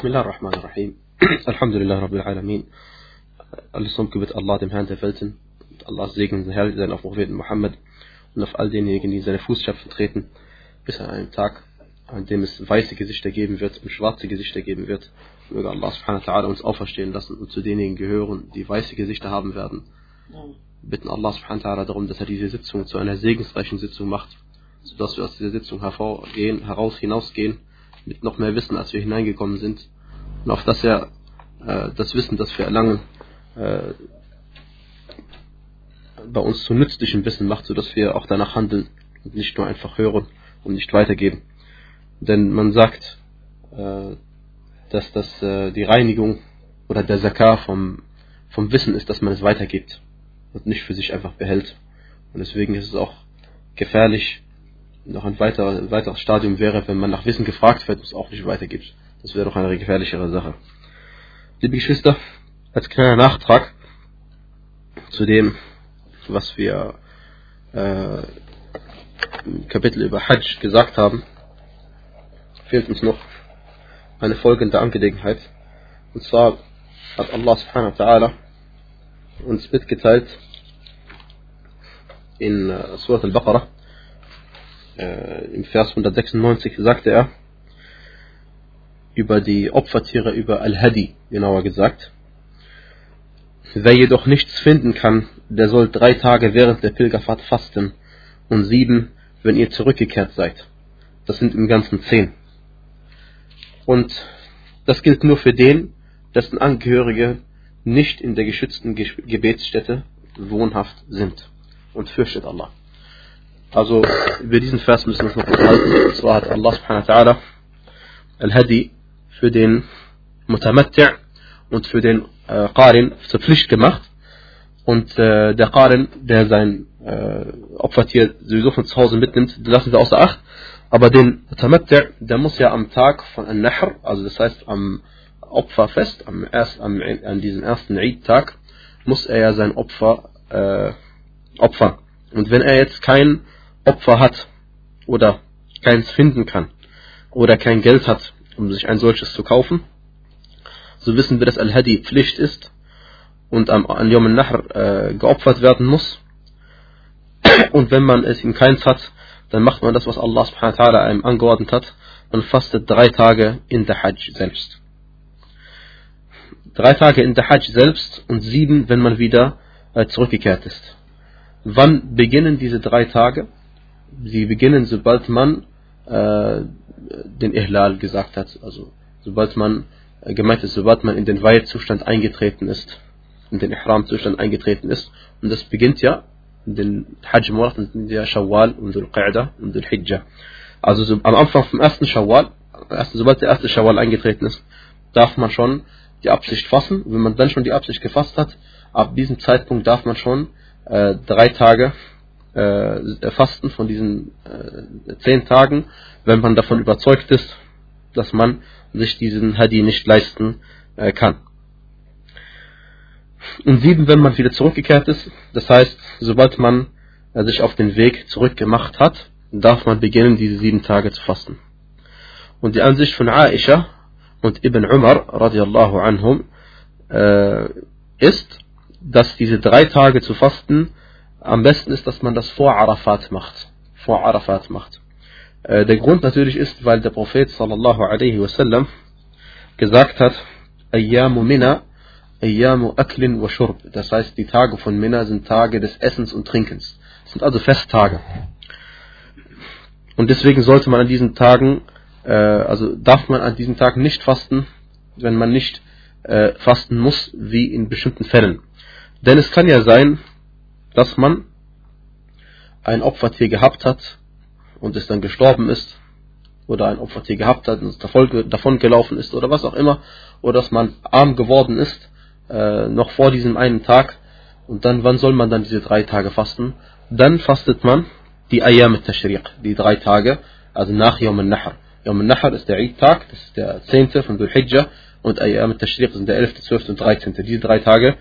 بسم الله الرحمن الرحيم الحمد لله رب العالمين Alles Lob gebet Allah, dem Herrn der Welten. Und Allahs Segen und Herr sein auf Propheten Muhammad und auf all denjenigen, die in seine Fußstapfen treten, bis an einen Tag, an dem es weiße Gesichter geben wird und schwarze Gesichter geben wird. Möge Allah subhanahu wa ta'ala uns auferstehen lassen und zu denjenigen gehören, die weiße Gesichter haben werden. Bitten Allah subhanahu wa ta'ala darum, dass er diese Sitzung zu einer segensreichen Sitzung macht, sodass wir aus dieser Sitzung hervorgehen, heraus hinausgehen, mit noch mehr Wissen, als wir hineingekommen sind. Und auf dass er äh, das Wissen, das wir erlangen, äh, bei uns zu nützlichem Wissen macht, sodass wir auch danach handeln und nicht nur einfach hören und nicht weitergeben. Denn man sagt, äh, dass das äh, die Reinigung oder der Zakar vom, vom Wissen ist, dass man es weitergibt und nicht für sich einfach behält. Und deswegen ist es auch gefährlich, noch ein weiterer, weiteres Stadium wäre, wenn man nach Wissen gefragt wird es auch nicht weitergibt. Das wäre doch eine gefährlichere Sache. Liebe Geschwister, als kleiner Nachtrag zu dem, was wir äh, im Kapitel über Hajj gesagt haben, fehlt uns noch eine folgende Angelegenheit. Und zwar hat Allah subhanahu wa ta'ala uns mitgeteilt in äh, Surat al-Baqarah, äh, im Vers 196 sagte er, über die Opfertiere, über Al-Hadi, genauer gesagt. Wer jedoch nichts finden kann, der soll drei Tage während der Pilgerfahrt fasten und sieben, wenn ihr zurückgekehrt seid. Das sind im Ganzen zehn. Und das gilt nur für den, dessen Angehörige nicht in der geschützten Gebetsstätte wohnhaft sind. Und fürchtet Allah. Also über diesen Vers müssen wir uns noch unterhalten. Und zwar hat Allah subhanahu wa ta'ala Al-Hadi für den Mutamatti' und für den äh, Qarin zur Pflicht gemacht. Und äh, der Qarin, der sein äh, Opfertier sowieso von zu Hause mitnimmt, lassen wir außer Acht. Aber den Mutamatti', der muss ja am Tag von An-Nahr, also das heißt am Opferfest, am erst, am, an diesem ersten Eid-Tag, muss er ja sein Opfer äh, opfern. Und wenn er jetzt kein Opfer hat oder keins finden kann oder kein Geld hat, um sich ein solches zu kaufen, so wissen wir, dass Al-Hadi Pflicht ist und am, an Yom al-Nahr äh, geopfert werden muss. Und wenn man es ihm keins hat, dann macht man das, was Allah subhanahu wa ta'ala einem angeordnet hat und fastet drei Tage in der Hajj selbst. Drei Tage in der Hajj selbst und sieben, wenn man wieder äh, zurückgekehrt ist. Wann beginnen diese drei Tage? Sie beginnen, sobald man äh, den Ihlal gesagt hat, also sobald man äh, gemeint ist, sobald man in den Weihezustand eingetreten ist, in den Ihram-Zustand eingetreten ist. Und das beginnt ja in den Hajj-Monat, in der Shawwal und Dhul-Qa'da und Dhul-Hijjah. Also so, am Anfang vom ersten Shawwal, ersten, sobald der erste Shawwal eingetreten ist, darf man schon die Absicht fassen. Wenn man dann schon die Absicht gefasst hat, ab diesem Zeitpunkt darf man schon äh, drei Tage äh, fasten von diesen äh, zehn Tagen, wenn man davon überzeugt ist, dass man sich diesen Hadi nicht leisten äh, kann. Und sieben, wenn man wieder zurückgekehrt ist, das heißt, sobald man äh, sich auf den Weg zurückgemacht hat, darf man beginnen, diese sieben Tage zu fasten. Und die Ansicht von Aisha und Ibn Umar radiallahu anhum äh, ist, dass diese drei Tage zu fasten am besten ist, dass man das vor Arafat macht. Vor Arafat macht. Äh, der Grund natürlich ist, weil der Prophet sallallahu alaihi wasallam gesagt hat, Ayyamu Mina, Ayyamu Aklin wa Shurb. Das heißt, die Tage von Mina sind Tage des Essens und Trinkens. Das sind also Festtage. Und deswegen sollte man an diesen Tagen, äh, also darf man an diesen Tagen nicht fasten, wenn man nicht äh, fasten muss, wie in bestimmten Fällen. Denn es kann ja sein, dass man ein Opfertier gehabt hat und es dann gestorben ist, oder ein Opfertier gehabt hat und es davon gelaufen ist, oder was auch immer, oder dass man arm geworden ist, äh, noch vor diesem einen Tag, und dann, wann soll man dann diese drei Tage fasten? Dann fastet man die Ayam al-Tashriq, die drei Tage, also nach Yom al-Nahr. Yom al-Nahr ist der Eid-Tag, das ist der 10. von Dhul Hijjah, und Ayam al-Tashriq sind der 11., 12. und 13. Diese drei Tage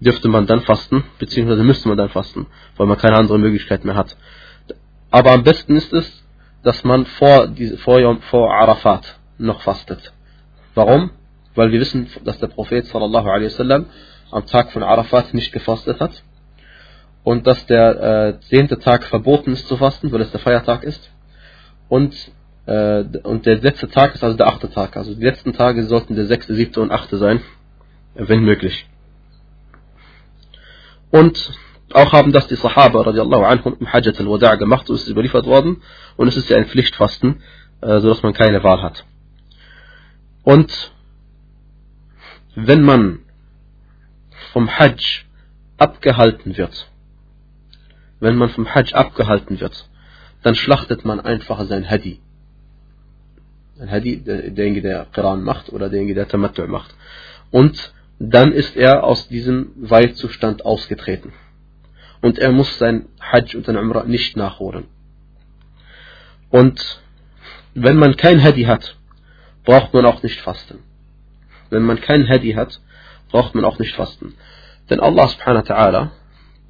dürfte man dann fasten, beziehungsweise müsste man dann fasten, weil man keine andere Möglichkeit mehr hat. Aber am besten ist es, dass man vor, vor, vor Arafat noch fastet. Warum? Weil wir wissen, dass der Prophet sallallahu alaihi wasallam am Tag von Arafat nicht gefastet hat und dass der äh, zehnte Tag verboten ist zu fasten, weil es der Feiertag ist und äh, und der letzte Tag ist also der achte Tag. Also die letzten Tage sollten der sechste, siebte und achte sein, wenn möglich. Und auch haben das die Sahaba radiallahu anhum im Hajjat al-Wada' gemacht, so ist es überliefert worden. Und es ist ja ein Pflichtfasten, äh, sodass man keine Wahl hat. Und wenn man vom Hajj abgehalten wird, wenn man vom Hajj abgehalten wird, dann schlachtet man einfach sein Hadi. Ein Hadi, derjenige, der Qiran macht oder derjenige, der Tamattu macht. Und dann ist er aus diesem Weilzustand ausgetreten. Und er muss sein Hajj und sein Umrah nicht nachholen. Und wenn man kein Hadi hat, braucht man auch nicht fasten. Wenn man kein Hadi hat, braucht man auch nicht fasten. Denn Allah subhanahu wa ta'ala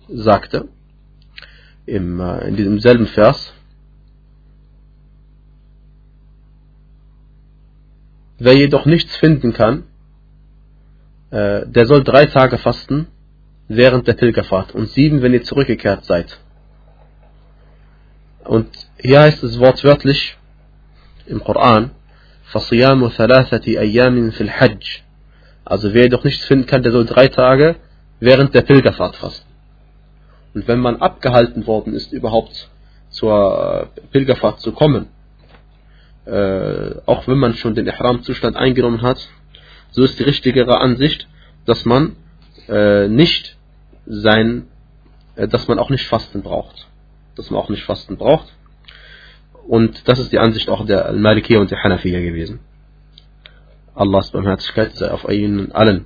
sagte im, äh, in diesem selben Vers, Wer jedoch nichts finden kann, äh, der soll drei Tage fasten während der Pilgerfahrt und sieben, wenn ihr zurückgekehrt seid. Und hier heißt es wortwörtlich im Koran, فَصِيَامُ ثَلَاثَةِ أَيَّامٍ فِي الْحَجِّ Also wer jedoch nichts finden kann, der soll drei Tage während der Pilgerfahrt fasten. Und wenn man abgehalten worden ist, überhaupt zur äh, Pilgerfahrt zu kommen, äh, auch wenn man schon den Ihram-Zustand eingenommen hat, so ist die richtigere Ansicht, dass man äh, nicht sein, äh, dass man auch nicht Fasten braucht. Dass man auch nicht Fasten braucht. Und das ist die Ansicht auch der Al-Malikiyya und der Hanafiya gewesen. Allahs Barmherzigkeit sei auf ihnen allen.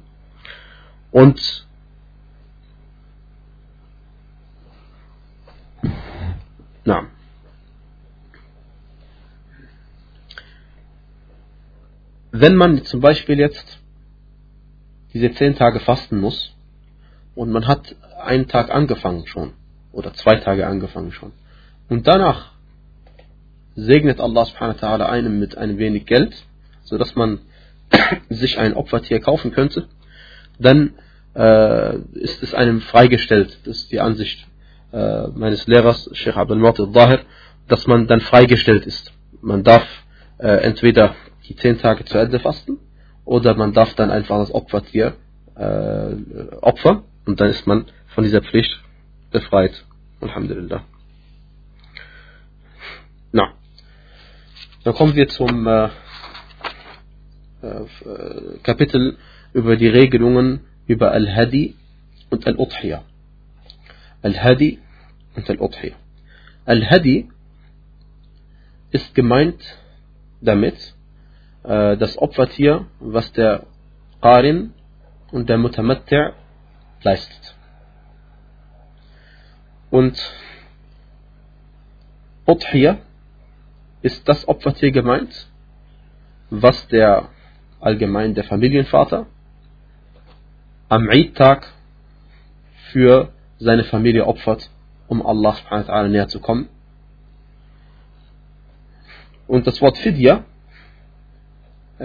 Und na. Wenn man zum Beispiel jetzt diese zehn Tage fasten muss und man hat einen Tag angefangen schon oder zwei Tage angefangen schon und danach segnet Allah subhanahu wa ta'ala einem mit ein wenig Geld, sodass man sich ein Opfertier kaufen könnte, dann äh, ist es einem freigestellt. Das ist die Ansicht äh, meines Lehrers, Sheikh Abdul Mu'tad Dahir, dass man dann freigestellt ist. Man darf äh, entweder die zehn Tage zu Ende fasten oder man darf dann einfach das Opfertier äh, opfern und dann ist man von dieser Pflicht befreit. Alhamdulillah. Na. Dann kommen wir zum äh, äh, Kapitel über die Regelungen über Al-Hadi und Al-Udhiyah. Al-Hadi und Al-Udhiyah. Al-Hadi ist gemeint damit äh, das Opfertier, was der Qarin und der Mutamatti' leistet. Und Udhiyah ist das Opfertier gemeint, was der allgemein der Familienvater am Eid-Tag für seine Familie opfert, um Allah subhanahu wa näher zu kommen. Und das Wort Fidya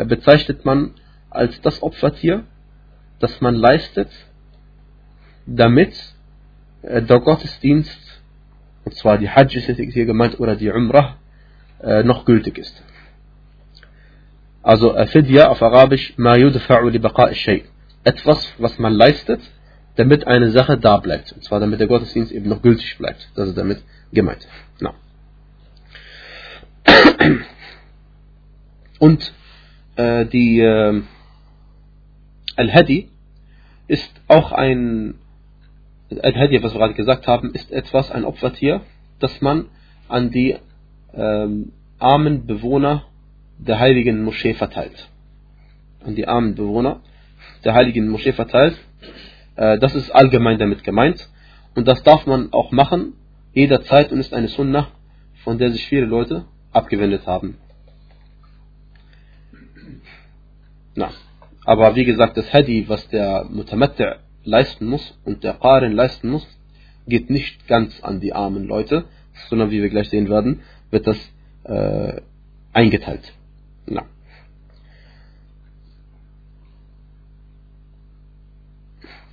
bezeichnet man als das Opfertier, das man leistet, damit äh, der Gottesdienst, und zwar die Hajj ist hier gemeint, oder die Umrah, äh, noch gültig ist. Also Fidya auf Arabisch ma yudfa'u li shay. Etwas, was man leistet, damit eine Sache da bleibt. Und zwar damit der Gottesdienst eben noch gültig bleibt. Das ist damit gemeint. No. Und äh, die äh, Al-Hadi ist auch ein Al-Hadi, was wir gerade gesagt haben, ist etwas, ein Opfertier, das man an die ähm, armen Bewohner der heiligen Moschee verteilt. An die armen Bewohner der heiligen Moschee verteilt. Äh, das ist allgemein damit gemeint. Und das darf man auch machen, jederzeit und ist eine Sunnah, von der sich viele Leute abgewendet haben. Na. Aber wie gesagt, das Hadi, was der Mutamatta leisten muss und der Qarin leisten muss, geht nicht ganz an die armen Leute, sondern wie wir gleich sehen werden, wird das äh, eingeteilt. Na.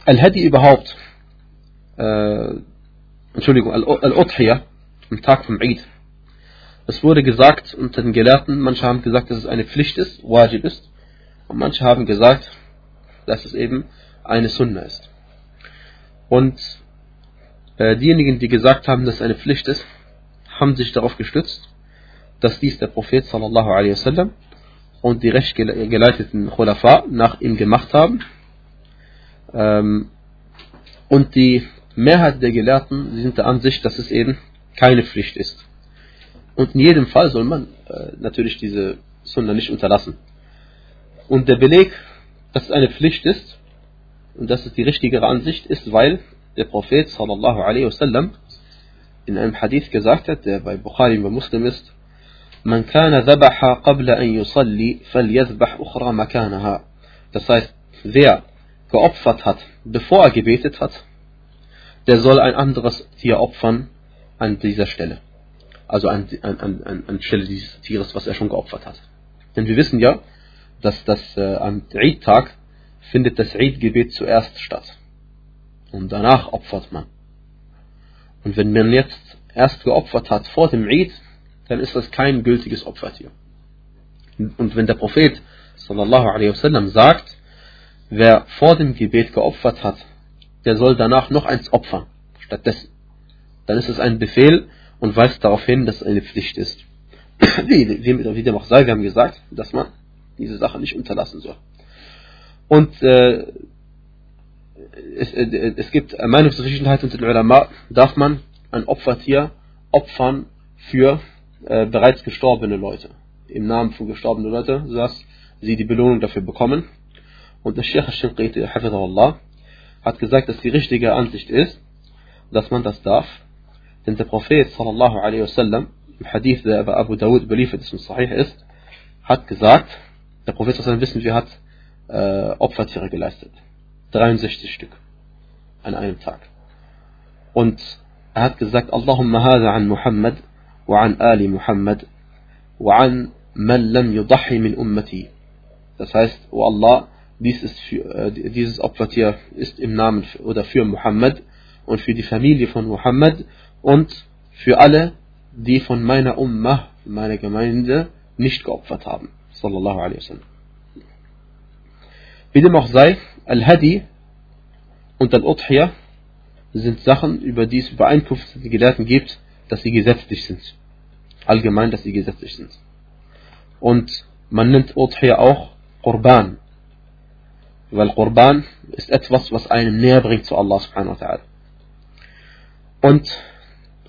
Al-Hadi überhaupt, äh, Entschuldigung, Al-Udhiyah, am Tag vom Eid. Es wurde gesagt unter den Gelehrten, manche haben gesagt, dass es eine Pflicht ist, Wajib ist, und manche haben gesagt, dass es eben eine Sunna ist. Und äh, diejenigen, die gesagt haben, dass es eine Pflicht ist, haben sich darauf gestützt, dass dies der Prophet sallallahu alaihi wasallam und die recht geleiteten Khulafa nach ihm gemacht haben. Ähm, und die Mehrheit der Gelehrten sind der Ansicht, dass es eben keine Pflicht ist. Und in jedem Fall soll man äh, natürlich diese Sunna nicht unterlassen. Und der Beleg, dass es eine Pflicht ist, und dass es die richtigere Ansicht ist, weil der Prophet sallallahu alaihi wasallam in einem Hadith gesagt hat, der bei Bukhari und Muslim ist, Man kana dhabaha qabla an yusalli, falyadhbah ukhra makanaha. Das heißt, wer geopfert hat, bevor er gebetet hat, der soll ein anderes Tier opfern an dieser Stelle. Also an, an, an, an Stelle dieses Tieres, was er schon geopfert hat. Denn wir wissen ja, dass das äh, am Eid-Tag findet das Eid-Gebet zuerst statt. Und danach opfert man. Und wenn man jetzt erst geopfert hat vor dem Eid, dann ist das kein gültiges Opfertier. Und wenn der Prophet sallallahu alaihi wasallam sagt, wer vor dem Gebet geopfert hat, der soll danach noch eins opfern, stattdessen. Dann ist es ein Befehl und weist darauf hin, dass es eine Pflicht ist. wie, wie, wie dem auch sei, wir haben gesagt, dass man diese Sache nicht unterlassen soll. Und äh, es, äh, es gibt Meinungsverschiedenheit unter den Ulama, darf man ein Opfertier opfern für äh, bereits gestorbene Leute. Im Namen von gestorbenen Leuten, sodass sie die Belohnung dafür bekommen. Und der Sheikh al-Shinqiti, hat gesagt, dass die richtige Ansicht ist, dass man das darf. Denn der Prophet sallallahu alaihi wasallam, im Hadith, der bei Abu Dawud überliefert ist und sahih ist, hat gesagt, der Prophet wissen wir, hat äh, Opfertiere geleistet. 63 Stück an einem Tag. Und er hat gesagt, Allahumma hada an Muhammad wa an Ali Muhammad wa an man lam yudahi min ummati. Das heißt, oh Allah, dies ist für, äh, dieses Opfertier ist im Namen oder für Muhammad und für die Familie von Muhammad und für alle, die von meiner Ummah, meiner Gemeinde, nicht geopfert haben. Sallallahu alaihi wasallam. Wie dem auch sei, Al-Hadi und Al-Udhiyah sind Sachen, über die es Übereinkunft die Gelehrten gibt, dass sie gesetzlich sind. Allgemein, dass sie gesetzlich sind. Und man nennt Udhiyah auch Qurban. Weil Qurban ist etwas, was einen näher bringt zu Allah subhanahu wa ta'ala. Und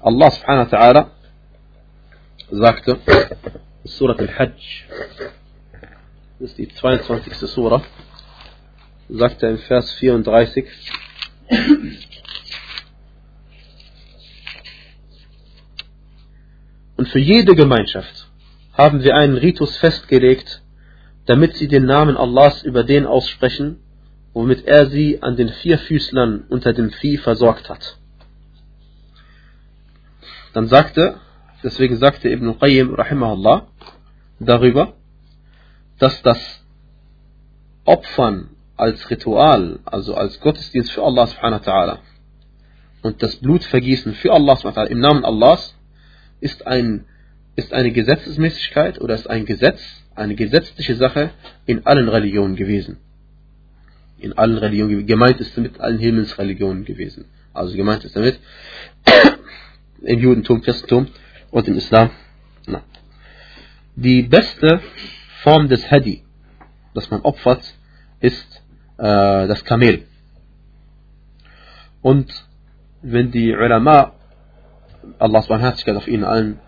Allah subhanahu wa ta'ala sagte, Surat al-Hajj, das ist die 22. Surah, sagt er im Vers 34, Und für jede Gemeinschaft haben wir einen Ritus festgelegt, damit sie den Namen Allahs über den aussprechen, womit er sie an den vier Füßlern unter dem Vieh versorgt hat. Dann sagte, deswegen sagte Ibn Qayyim rahimahullah darüber, dass das Opfern als Ritual, also als Gottesdienst für Allah subhanahu wa ta'ala und das Blutvergießen für Allah subhanahu wa ta'ala im Namen Allahs ist, ein, ist eine Gesetzesmäßigkeit oder ist ein Gesetz, eine gesetzliche Sache in allen Religionen gewesen. In allen Religionen, gemeint ist damit allen Himmelsreligionen gewesen. Also gemeint ist damit im Judentum, Christentum und im Islam. Na. Die beste Form des Hadi, das man opfert, ist äh, das Kamel. Und wenn die Ulama, Allahs Barmherzigkeit auf ihnen allen,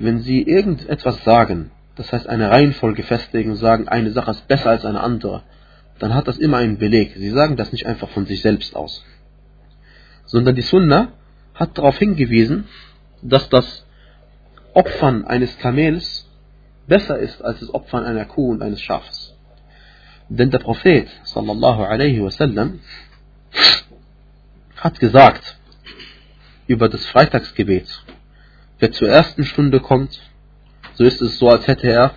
wenn sie irgendetwas sagen, das heißt eine Reihenfolge festlegen und sagen, eine Sache ist besser als eine andere, dann hat das immer einen Beleg. Sie sagen das nicht einfach von sich selbst aus. Sondern die Sunna hat darauf hingewiesen, dass das Opfern eines Kamels besser ist als das Opfern einer Kuh und eines Schafes. Denn der Prophet sallallahu alaihi wasallam hat gesagt über das Freitagsgebet, wer zur ersten Stunde kommt, so ist es so, als hätte er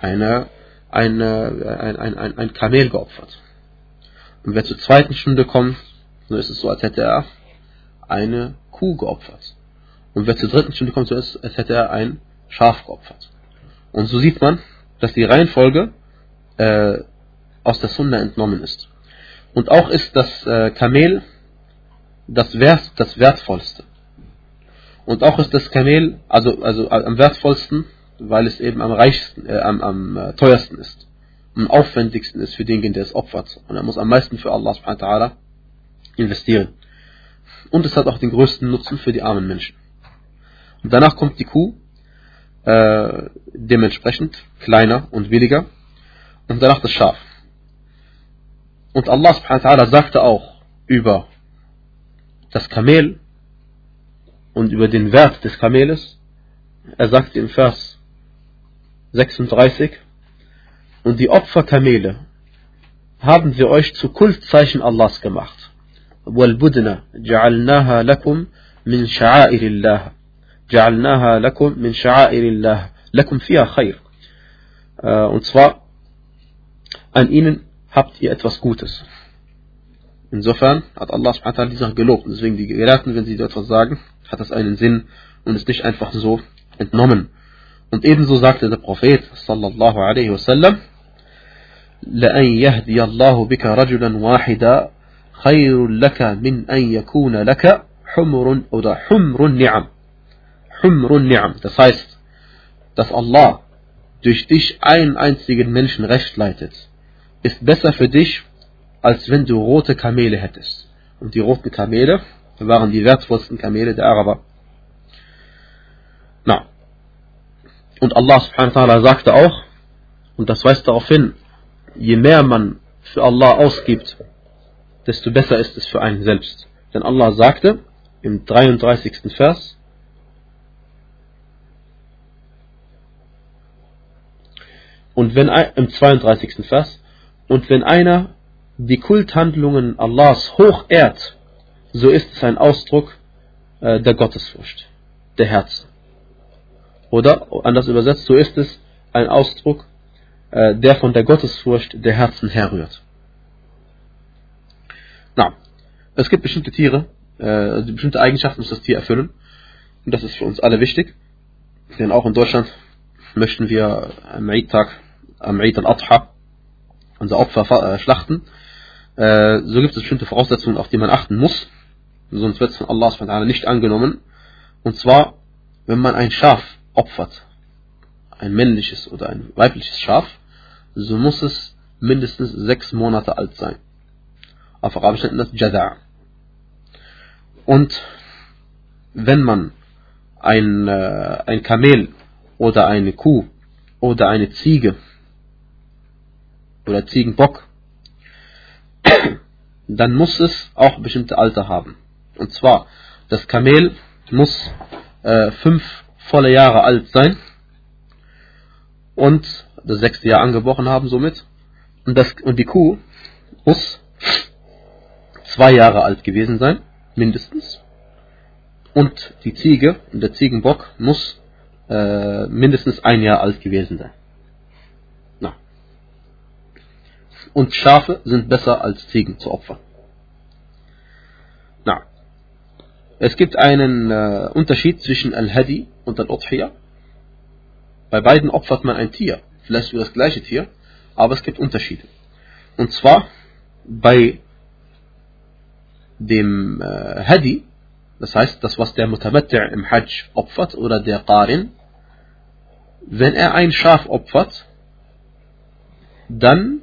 eine, eine, ein, ein, ein, ein Kamel geopfert. Und wer zur zweiten Stunde kommt, so ist es so, als hätte er eine Kuh geopfert. Und wer zur dritten Stunde kommt, so ist es, als hätte er ein Schaf geopfert. Und so sieht man, dass die Reihenfolge äh, aus der Sunna entnommen ist. Und auch ist das äh, Kamel das, Wert, das wertvollste. Und auch ist das Kamel also, also am wertvollsten, weil es eben am reichsten, äh, am, am äh, teuersten ist. Am aufwendigsten ist für denjenigen, der es opfert. Und er muss am meisten für Allah subhanahu investieren. Und es hat auch den größten Nutzen für die armen Menschen. Und danach kommt die Kuh, äh, dementsprechend kleiner und billiger. Und danach das Schaf. Und Allah subhanahu wa ta'ala sagte auch über das Kamel und über den Wert des Kameles. Er sagt im Vers 36, und die Opferkamele haben wir euch zu Kultzeichen Allahs gemacht. والبدن جعلناها لكم من شعائر الله جعلناها لكم من شعائر الله لكم فيها خير und zwar an ihnen habt ihr etwas Gutes insofern hat Allah subhanahu die Sache gelobt deswegen die Gelehrten wenn sie etwas sagen hat das einen Sinn und ist nicht einfach so entnommen und ebenso sagte der Prophet sallallahu alaihi wasallam لأن يهدي الله بك رجلا واحدا خير لك من أن يكون لك حمر oder حمر النعم Humrun Ni'am. Das heißt, dass Allah durch dich einen einzigen Menschen recht leitet, ist besser für dich, als wenn du rote Kamele hättest. Und die roten Kamele waren die wertvollsten Kamele der Araber. Na. Und Allah subhanahu wa ta'ala sagte auch, und das weist darauf hin, je mehr man für Allah ausgibt, desto besser ist es für einen selbst. Denn Allah sagte im 33. Vers, und wenn im 32. Vers, und wenn einer die Kulthandlungen Allahs hoch ehrt, so ist es ein Ausdruck äh, der Gottesfurcht, der Herzen. Oder anders übersetzt, so ist es ein Ausdruck äh, der von der Gottesfurcht der Herzen herrührt. Na, es gibt bestimmte Tiere, äh, bestimmte Eigenschaften muss das Tier erfüllen. Und das ist für uns alle wichtig. Denn auch in Deutschland möchten wir am Eid-Tag, am Eid al-Adha, unser Opfer äh, schlachten. Äh, so gibt es bestimmte Voraussetzungen, auf die man achten muss. Sonst wird es von Allah nicht angenommen. Und zwar, wenn man ein Schaf opfert, ein männliches oder ein weibliches Schaf, so muss es mindestens sechs Monate alt sein. Auf Arabisch nennt man das Jada'. Und wenn man ein, äh, ein Kamel oder eine Kuh oder eine Ziege oder Ziegenbock, dann muss es auch bestimmte Alter haben. Und zwar, das Kamel muss äh, fünf volle Jahre alt sein und das sechste Jahr angebrochen haben somit. Und, das, und die Kuh muss zwei Jahre alt gewesen sein, mindestens. Und die Ziege und der Ziegenbock muss äh, mindestens ein Jahr alt gewesen sein. Na. Und Schafe sind besser als Ziegen zu opfern. Na. Es gibt einen äh, Unterschied zwischen Al-Hadi und Al-Udhiyah. Bei beiden opfert man ein Tier, vielleicht sogar das gleiche Tier, aber es gibt Unterschiede. Und zwar bei dem äh, Hadi, das heißt, das was der Mutamatti' im Hajj opfert oder der Qarin, wenn er ein Schaf opfert, dann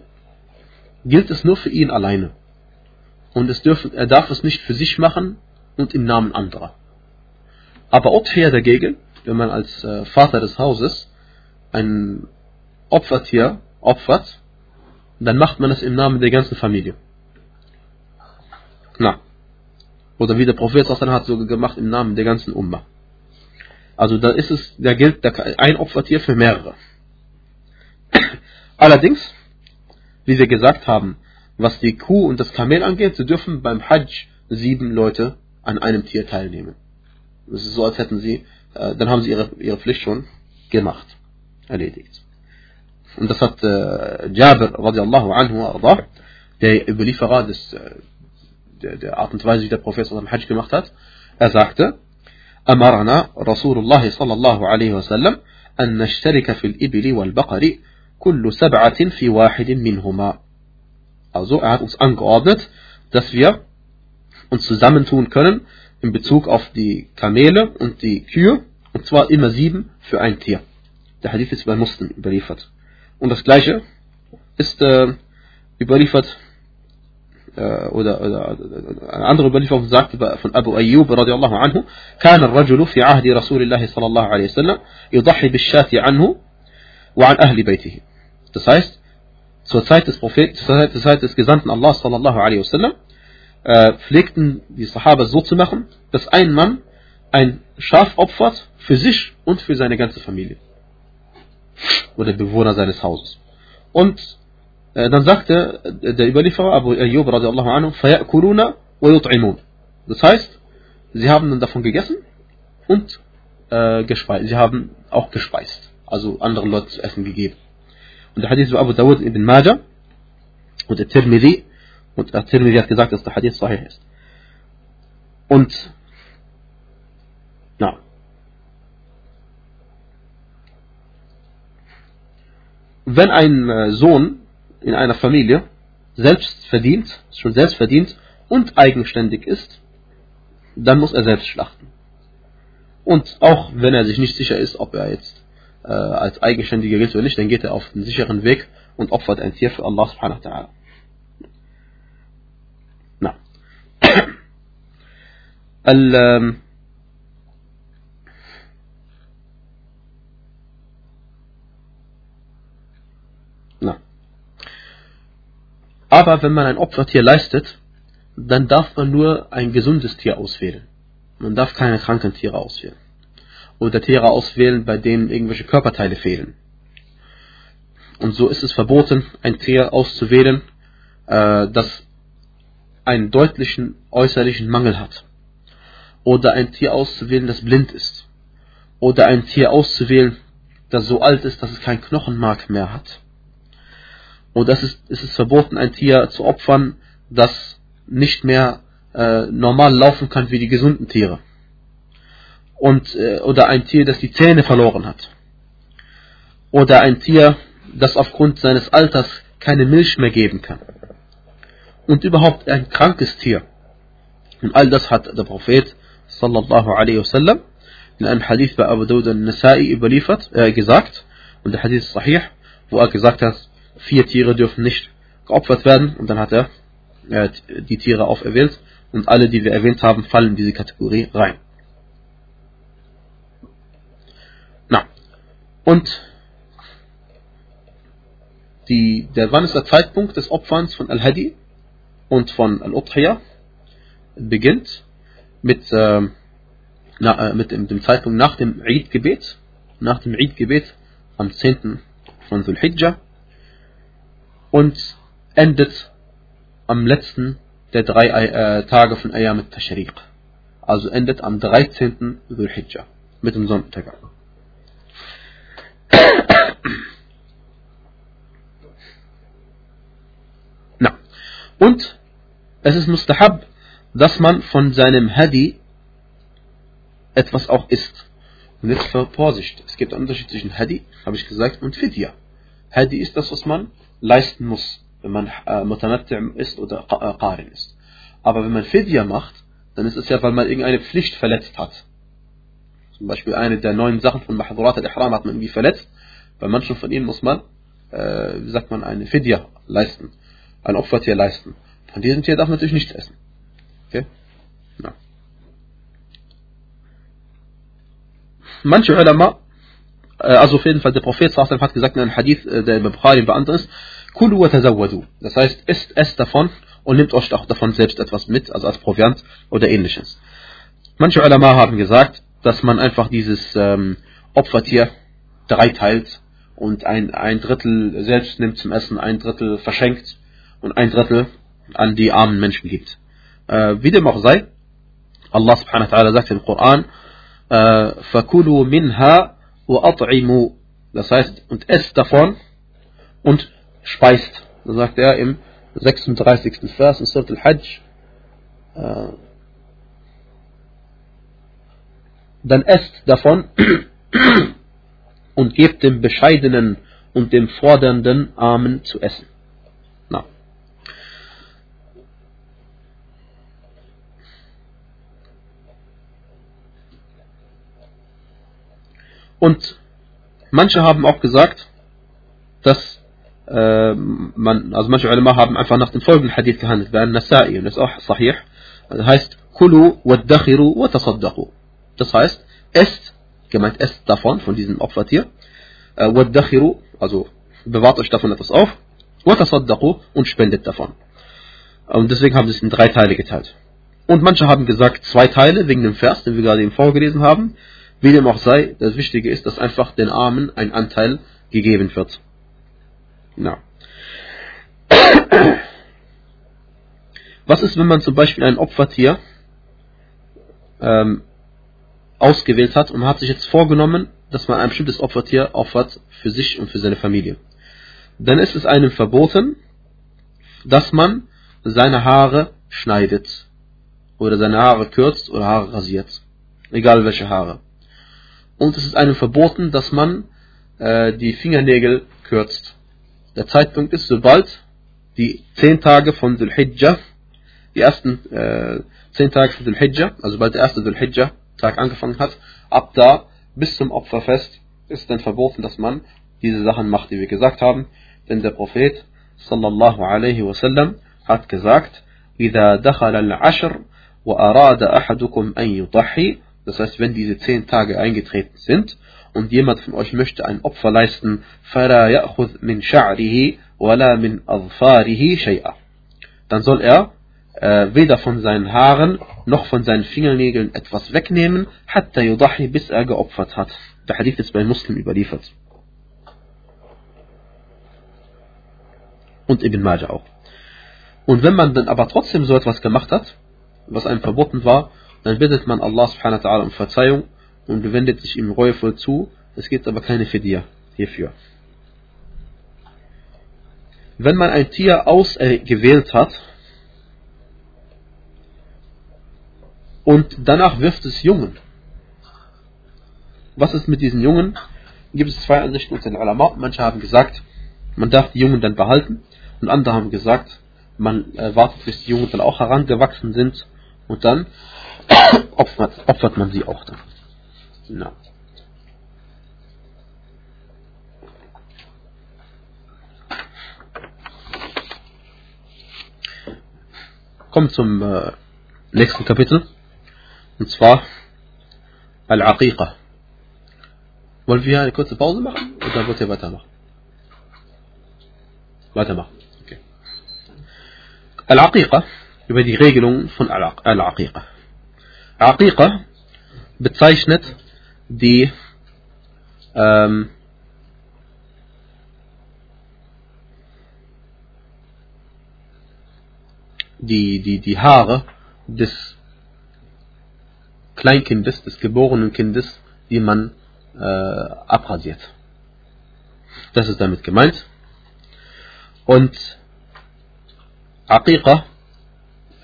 gilt es nur für ihn alleine. Und dürfen, er darf es nicht für sich machen und im Namen anderer. Aber Utfiya dagegen, wenn man als äh, Vater des Hauses ein Opfertier opfert, dann macht man es im Namen der ganzen Familie. Na. Oder wie der Prophet hat so gemacht im Namen der ganzen Umma. Also da ist es, da gilt ein Opfertier für mehrere. Allerdings, wie wir gesagt haben, was die Kuh und das Kamel angeht, sie dürfen beim Hajj sieben Leute an einem Tier teilnehmen. Das ist so, als hätten sie, äh, dann haben sie ihre, ihre Pflicht schon gemacht erledigt. Und das hat äh, Jabir radiallahu anhu arda der Überlieferer des, äh, der, der Art und Weise, wie der Prophet am Hajj gemacht hat, er sagte, أمرنا رسول الله صلى الله عليه وسلم أن نشترك في الإبل والبقر كل سبعة في واحد منهما. Also er hat uns angeordnet, dass wir uns zusammentun können in Bezug auf die Kamele und die Kühe, und zwar immer sieben für ein Tier. Der Hadith ist bei Muslim überliefert. Und das gleiche ist äh, überliefert oder, oder eine andere Überlieferung sagt von Abu Ayyub radiallahu anhu كان الرجل في عهد رسول الله صلى الله عليه وسلم يضحي بالشاة عنه وعن أهل بيته das heißt zur Zeit des Propheten zur Zeit des Gesandten Allah sallallahu alaihi wasallam äh, pflegten die Sahaba so zu machen dass ein Mann ein Schaf opfert für sich und für seine ganze Familie oder Bewohner seines Hauses und Äh, dann sagte der Überlieferer Abu Ayyub radiallahu anhu, فَيَأْكُلُونَ وَيُطْعِمُونَ Das heißt, sie haben dann davon gegessen und äh, gespeist. Sie haben auch gespeist, also anderen Leuten zu essen gegeben. Und der Hadith von Abu Dawud ibn Majah und der Tirmidhi, und der Tirmidhi hat gesagt, dass der Hadith sahih ist. Und, na, wenn ein äh, Sohn in einer Familie selbst verdient, schon selbst verdient und eigenständig ist, dann muss er selbst schlachten. Und auch wenn er sich nicht sicher ist, ob er jetzt äh, als Eigenständiger gilt nicht, dann geht er auf den sicheren Weg und opfert ein Tier für Allah subhanahu wa ta'ala. Na. Al, ähm, Aber wenn man ein Opfertier leistet, dann darf man nur ein gesundes Tier auswählen. Man darf keine kranken Tiere auswählen. Oder Tiere auswählen, bei denen irgendwelche Körperteile fehlen. Und so ist es verboten, ein Tier auszuwählen, äh, das einen deutlichen äußerlichen Mangel hat. Oder ein Tier auszuwählen, das blind ist. Oder ein Tier auszuwählen, das so alt ist, dass es kein Knochenmark mehr hat und das ist, ist es verboten, ein Tier zu opfern, das nicht mehr äh, normal laufen kann wie die gesunden Tiere. Und, äh, oder ein Tier, das die Zähne verloren hat. Oder ein Tier, das aufgrund seines Alters keine Milch mehr geben kann. Und überhaupt ein krankes Tier. Und all das hat der Prophet sallallahu alaihi wasallam in einem Hadith bei Abu Dawud al-Nasai überliefert, äh, gesagt. Und der Hadith ist sahih, wo er gesagt hat, vier Tiere dürfen nicht geopfert werden und dann hat er äh, die Tiere auferwählt und alle, die wir erwähnt haben, fallen in diese Kategorie rein. Na, und die, der, wann ist der Zeitpunkt des Opferns von Al-Hadi und von Al-Udhiyah? Beginnt mit, äh, na, äh, mit dem, dem, Zeitpunkt nach dem Eid-Gebet, nach dem Eid-Gebet am 10. von Dhul Hijjah und endet am letzten der drei äh, Tage von Ayam al-Tashriq. Also endet am 13. Dhul Hijjah mit dem Sonntag. Na. Und es ist mustahab, dass man von seinem Hadi etwas auch isst. Und jetzt Vorsicht, es gibt einen Unterschied zwischen Hadi, habe ich gesagt, und Fidya. Hadi ist das, was man leisten muss, wenn man äh, Mutanatti' ist oder äh, Qarin ist. Aber wenn man Fidya macht, dann ist es ja, weil man irgendeine Pflicht verletzt hat. Zum Beispiel eine der neuen Sachen von Mahdurat al-Ihram hat man irgendwie verletzt. Bei manchen von ihnen muss man, äh, wie sagt man, eine Fidya leisten. Ein Opfertier leisten. Von diesem Tier darf man natürlich nichts essen. Okay? Ja. Manche Ulama äh, also auf jeden Fall, der Prophet hat gesagt in einem Hadith, äh, der bei Bukhari beantwortet ist, Kulu wa tazawwadu. Das heißt, esst, esst davon und nehmt euch auch davon selbst etwas mit, also als Proviant oder ähnliches. Manche Ulama haben gesagt, dass man einfach dieses ähm, Opfertier dreiteilt und ein, ein Drittel selbst nimmt zum Essen, ein Drittel verschenkt und ein Drittel an die armen Menschen gibt. Äh, wie dem auch sei, Allah subhanahu wa ta'ala sagt im Koran, فَكُلُوا مِنْهَا وَأَطْعِمُوا Das heißt, und esst davon und speist. So sagt er im 36. Vers in Surat al-Hajj. dann esst davon und gebt dem Bescheidenen und dem fordernden Armen zu essen. Na. Und manche haben auch gesagt, dass äh, man, also manche Ulema haben einfach nach dem folgenden Hadith gehandelt, bei Nasai, und das ist auch sahih, das heißt, Kulu waddakhiru wa tasaddaqu. Das heißt, esst, gemeint esst davon, von diesem Opfertier, äh, waddakhiru, also bewahrt euch davon etwas auf, wa tasaddaqu und spendet davon. Und deswegen haben sie es in drei Teile geteilt. Und manche haben gesagt, zwei Teile, wegen dem Vers, den wir gerade eben vorgelesen haben. Wie dem auch sei, das Wichtige ist, dass einfach den Armen ein Anteil gegeben wird. Ja. Was ist, wenn man zum Beispiel ein Opfertier ähm, ausgewählt hat und hat sich jetzt vorgenommen, dass man ein bestimmtes Opfertier opfert für sich und für seine Familie? Dann ist es einem verboten, dass man seine Haare schneidet oder seine Haare kürzt oder Haare rasiert. Egal welche Haare. Und es ist einem verboten, dass man äh, die Fingernägel kürzt der Zeitpunkt ist, sobald die zehn Tage von Dhul Hijjah, die ersten äh, zehn Tage von Dhul Hijjah, also sobald der erste Dhul Hijjah Tag angefangen hat, ab da bis zum Opferfest ist dann verboten, dass man diese Sachen macht, die wir gesagt haben. Denn der Prophet sallallahu alaihi wasallam hat gesagt, إذا دخل العشر وأراد أحدكم أن يضحي das heißt, wenn diese zehn Tage eingetreten sind und jemand von euch möchte ein Opfer leisten, فَلَا يَأْخُذْ مِنْ شَعْرِهِ وَلَا مِنْ أَظْفَارِهِ شَيْئًا Dann soll er äh, weder von seinen Haaren noch von seinen Fingernägeln etwas wegnehmen, hatta yudahi, bis er geopfert hat. Der Hadith ist bei Muslim überliefert. Und Ibn Majah auch. Und wenn man dann aber trotzdem so etwas gemacht hat, was einem verboten war, dann bittet man Allah subhanahu wa ta'ala um Verzeihung und wendet sich ihm reuevoll zu. Es gibt aber keine Fidya hierfür. Wenn man ein Tier ausgewählt äh, hat, und danach wirft es Jungen, was ist mit diesen Jungen? Gibt es zwei Ansichten unter den Ulama. Manche haben gesagt, man darf die Jungen dann behalten und andere haben gesagt, man wartet, bis die Jungen dann auch herangewachsen sind und dann opfert, opfert man sie auch dann. Na. Kommen zum äh, nächsten Kapitel. نصفاه العقيقة. والفيان كنت باوز ما إذا بوت باتما. باتما. العقيقة يبدي غيقلون فن العقيقة. عقيقة بتصايشنت دي أم دي دي دي هاغة دس Kleinkindes, des geborenen Kindes, die man äh, abrasiert. Das ist damit gemeint. Und Aqiqa,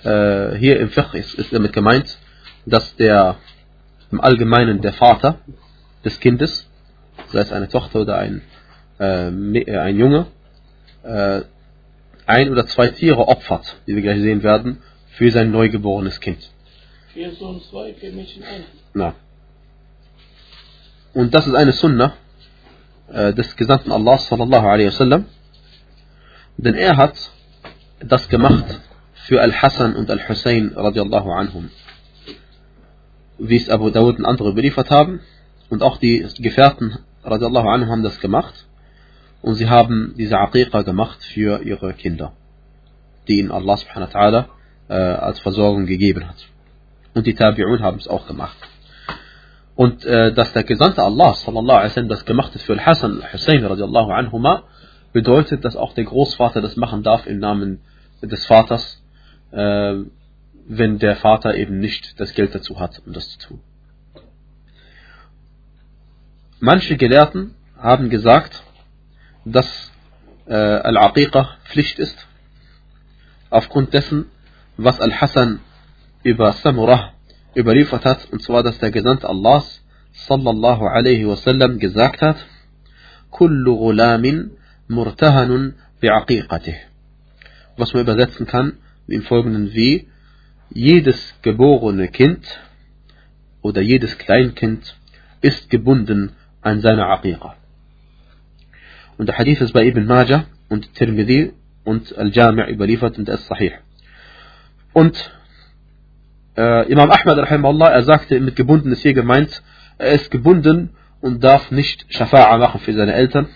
äh, hier im Fiqh ist, ist damit gemeint, dass der im Allgemeinen der Vater des Kindes, sei es eine Tochter oder ein, äh, ein Junge, äh, ein oder zwei Tiere opfert, die wir gleich sehen werden, für sein neugeborenes Kind. Vier Sohn, zwei, vier Mädchen, ein. Na. Und das ist eine Sunna äh, des Gesandten Allah sallallahu alaihi wasallam, denn er hat das gemacht für Al-Hassan und Al-Hussein radiallahu anhum wie es Abu Dawud und andere überliefert haben. Und auch die Gefährten radiallahu anhu haben das gemacht. Und sie haben diese Aqiqa gemacht für ihre Kinder, die ihnen Allah subhanahu wa ta'ala äh, als Versorgung gegeben hat. Und die Tabi'un haben es auch gemacht. Und äh, dass der Gesandte Allah sallallahu alaihi das gemacht hat für Al-Hassan und Al-Hussein radiallahu anhuma, bedeutet, dass auch der Großvater das machen darf im Namen des Vaters, äh, wenn der Vater eben nicht das Geld dazu hat, um das zu tun. Manche Gelehrten haben gesagt, dass äh, Al-Aqiqa Pflicht ist aufgrund dessen, was Al-Hassan über Samurah überliefert hat, und zwar, dass der Gesandte Allahs sallallahu alaihi wasallam gesagt hat, Kullu ghulamin murtahanun bi'aqiqatih. Was man übersetzen kann, im folgenden wie, jedes geborene Kind oder jedes Kleinkind ist gebunden an seine Aqiqa. Und der Hadith ist bei Ibn Majah und Tirmidhi und Al-Jami' überliefert und er ist sahih. Und äh, Imam Ahmad rahimahullah, er sagte, mit gebunden ist hier gemeint, er ist gebunden und darf nicht Shafa'a machen für seine Eltern.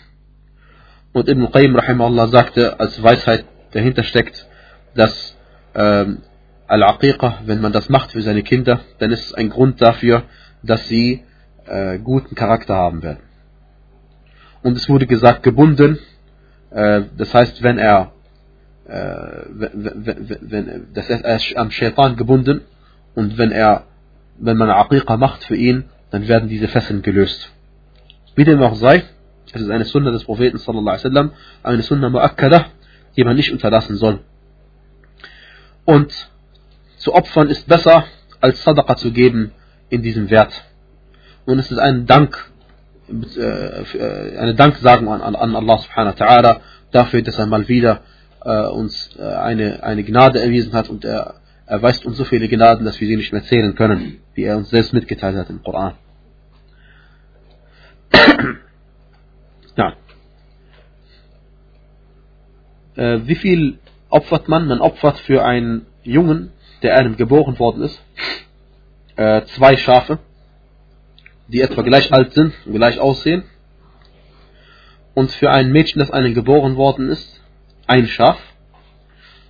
Und Ibn Qayyim rahimahullah sagte, als Weisheit dahinter steckt, dass ähm, Al-Aqiqah, wenn man das macht für seine Kinder, dann ist es ein Grund dafür, dass sie äh, guten Charakter haben werden. Und es wurde gesagt, gebunden, äh, das heißt, wenn er, äh, wenn, wenn, wenn, das ist am Shaitan gebunden und wenn er, wenn man Aqiqa macht für ihn, dann werden diese Fesseln gelöst. Wie dem auch sei, es ist eine Sunna des Propheten sallallahu alaihi wasallam, eine Sunna mu'akkada, die man nicht unterlassen soll. Und zu opfern ist besser, als Sadaqa zu geben in diesem Wert. Und es ist ein Dank, äh, äh, eine Danksagung an, an Allah subhanahu wa ta'ala dafür, dass er mal wieder äh, uns eine, eine Gnade erwiesen hat und er erweist uns so viele Gnaden, dass wir sie nicht mehr zählen können, wie er uns selbst mitgeteilt hat im Koran. ja. Äh, wie viel opfert man? Man opfert für einen Jungen, der einem geboren worden ist, äh, zwei Schafe, die etwa gleich alt sind und gleich aussehen. Und für ein Mädchen, das einem geboren worden ist, ein Schaf.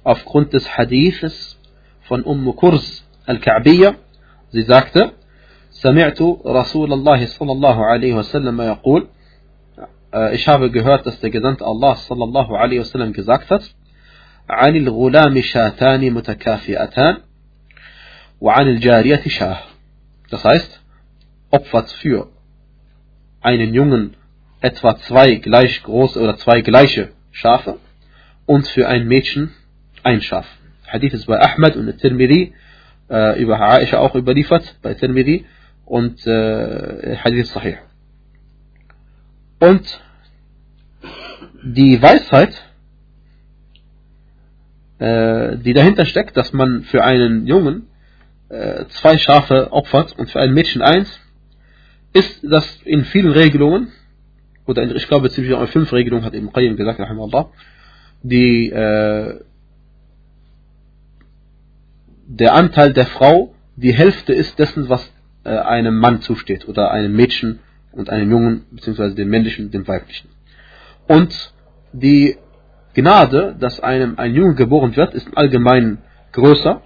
Aufgrund des Hadithes von Umm Kurs al-Ka'biyya, sie sagte, سمعت رسول الله صلى الله عليه وسلم يقول ich habe gehört, dass der Gesandte Allah sallallahu alaihi wasallam gesagt hat, عن الغلام شاتان متكافئتان وعن الجارية شاه. Das heißt, opfert für einen Jungen etwa zwei gleich große oder zwei gleiche Schafe und für ein Mädchen ein Schaf. Hadith ist bei Ahmad und Tirmidhi äh, über Aisha auch überliefert, bei Tirmidhi und äh, Hadith Sahih. Und die Weisheit, äh, die dahinter steckt, dass man für einen Jungen äh, zwei Schafe opfert und für ein Mädchen eins, ist, dass in vielen Regelungen, oder in, ich glaube ziemlich auch in fünf Regelungen hat Ibn Qayyim gesagt, die äh, der Anteil der Frau die Hälfte ist dessen, was äh, einem Mann zusteht oder einem Mädchen und einem Jungen, beziehungsweise dem männlichen dem weiblichen. Und die Gnade, dass einem ein Junge geboren wird, ist allgemein größer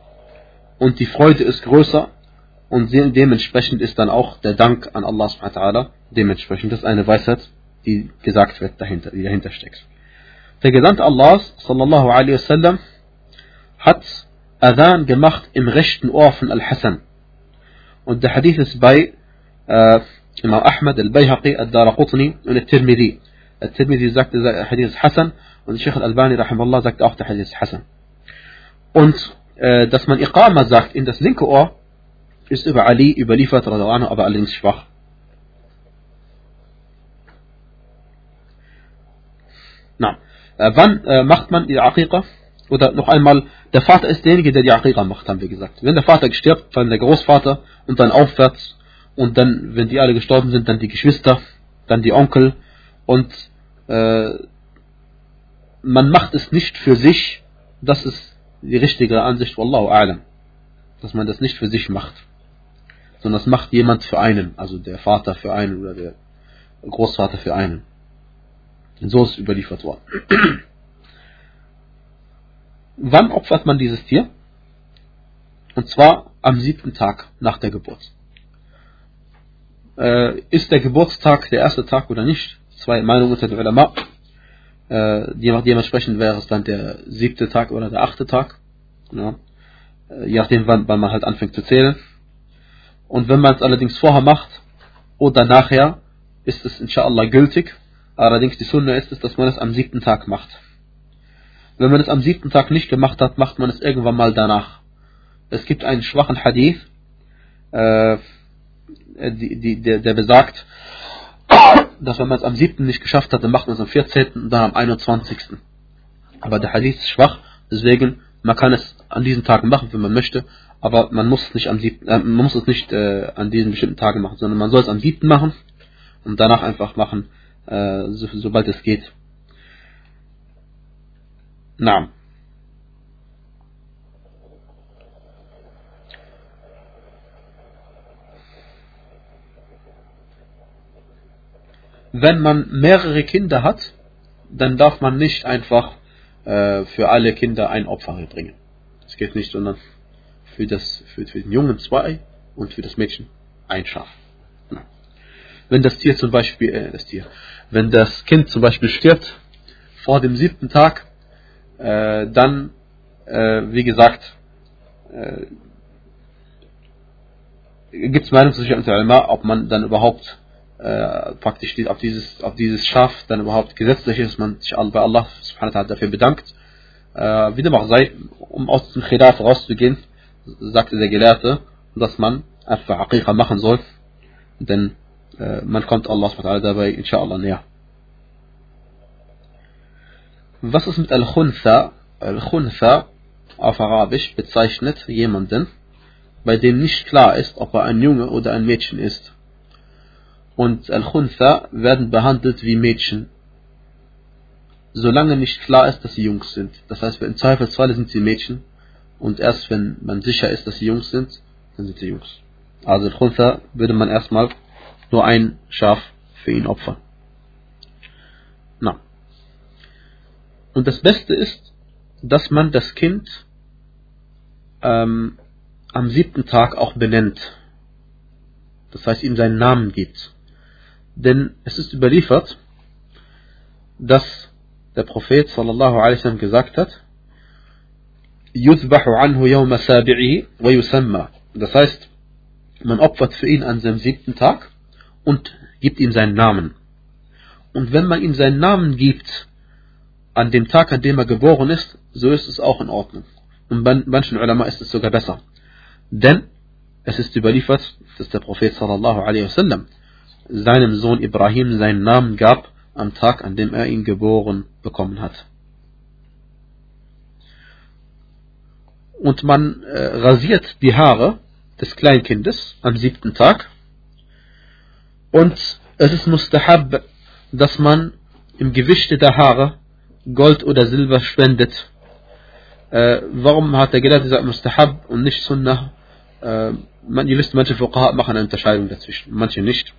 und die Freude ist größer und dementsprechend ist dann auch der Dank an Allah subhanahu dementsprechend. Das ist eine Weisheit, die gesagt wird dahinter, die dahinter steckt. Der Gesandte Allahs sallallahu alaihi wasallam hat Adhan gemacht im rechten Ohr von Al-Hassan. Und der Hadith ist bei äh, Imam Ahmad, Al-Bayhaqi, Al-Daraqutni und Al-Tirmidhi. Al-Tirmidhi sagt, der Hadith ist Hassan und Sheikh Al-Albani rahimallah sagt auch, der Hadith ist Hassan. Und äh, dass man Iqama sagt in das linke Ohr, ist über Ali überliefert, aber allerdings schwach. Na, äh, wann äh, macht man die Aqiqa? Oder noch einmal, der Vater ist derjenige, der die Aqiqa macht, haben wir gesagt. Wenn der Vater stirbt, dann der Großvater und dann aufwärts. Und dann, wenn die alle gestorben sind, dann die Geschwister, dann die Onkel. Und äh, man macht es nicht für sich, das ist die richtige Ansicht, Wallahu a'lam, dass man das nicht für sich macht, sondern das macht jemand für einen, also der Vater für einen oder der Großvater für einen. Und so ist überliefert worden. Wann opfert man dieses Tier? Und zwar am siebten Tag nach der Geburt. Äh, ist der Geburtstag der erste Tag oder nicht? Zwei Meinungen unter den Ulama. Äh, dementsprechend wäre es dann der siebte Tag oder der achte Tag. Ja. Äh, je nachdem, wann, wann man halt anfängt zu zählen. Und wenn man es allerdings vorher macht oder nachher, ist es inshallah gültig. Allerdings die Sunna ist es, dass man es am siebten Tag macht. Wenn man es am siebten Tag nicht gemacht hat, macht man es irgendwann mal danach. Es gibt einen schwachen Hadith, äh, die, die, der, der besagt, dass wenn man es am siebten nicht geschafft hat, dann macht man es am 14. und dann am 21. Aber der Hadith ist schwach, deswegen man kann es an diesen Tagen machen, wenn man möchte, aber man muss es nicht am siebten, äh, man muss es nicht äh, an diesen bestimmten Tagen machen, sondern man soll es am siebten machen und danach einfach machen, äh, so, sobald es geht. Na. Wenn man mehrere Kinder hat, dann darf man nicht einfach äh, für alle Kinder ein Opfer bringen. Das geht nicht, sondern für, das, für, für den Jungen zwei und für das Mädchen ein Schaf. Wenn das Tier zum Beispiel, äh, das Tier, wenn das Kind zum Beispiel stirbt vor dem siebten Tag, äh, dann, äh, wie gesagt, äh, gibt es Meinungsunterschiede unter Ulama, ob man dann überhaupt äh, praktisch auf dieses, auf dieses Schaf dann überhaupt gesetzlich ist, dass man sich bei Allah subhanahu wa ta'ala dafür bedankt. Äh, wie dem auch sei, um aus dem Khilaf rauszugehen, sagte der Gelehrte, dass man einfach Aqiqa machen soll, denn äh, man kommt Allah subhanahu wa ta'ala dabei inshallah näher. Was ist mit Al-Khuntha? Al-Khuntha auf Arabisch bezeichnet jemanden, bei dem nicht klar ist, ob er ein Junge oder ein Mädchen ist und Al-Khuntha werden behandelt wie Mädchen, solange nicht klar ist, dass sie Jungs sind. Das heißt, im Zweifelsfall sind sie Mädchen und erst wenn man sicher ist, dass sie Jungs sind, dann sind sie Jungs. Also Al-Khuntha würde man erstmal nur ein Schaf für ihn opfern. Na. Und das Beste ist, dass man das Kind ähm, am siebten Tag auch benennt. Das heißt, ihm seinen Namen gibt. Denn es ist überliefert, dass der Prophet sallallahu alaihi wasallam gesagt hat, yudbahu anhu yawma sabi'i wa yusamma. Das heißt, man opfert für ihn an seinem siebten Tag und gibt ihm seinen Namen. Und wenn man ihm seinen Namen gibt, an dem Tag, an dem er geboren ist, so ist es auch in Ordnung. Und bei manchen Ulama ist es sogar besser. Denn es ist überliefert, dass der Prophet sallallahu wasallam seinem Sohn Ibrahim seinen Namen gab am Tag, an dem er ihn geboren bekommen hat. Und man äh, rasiert die Haare des Kleinkindes am siebten Tag. Und es ist mustahab, dass man im Gewichte der Haare Gold oder Silber spendet. Äh, warum hat der Gelehrte gesagt mustahab und nicht Sunnah? Äh, ihr wisst, manche Fuqaha machen eine Unterscheidung dazwischen, manche nicht.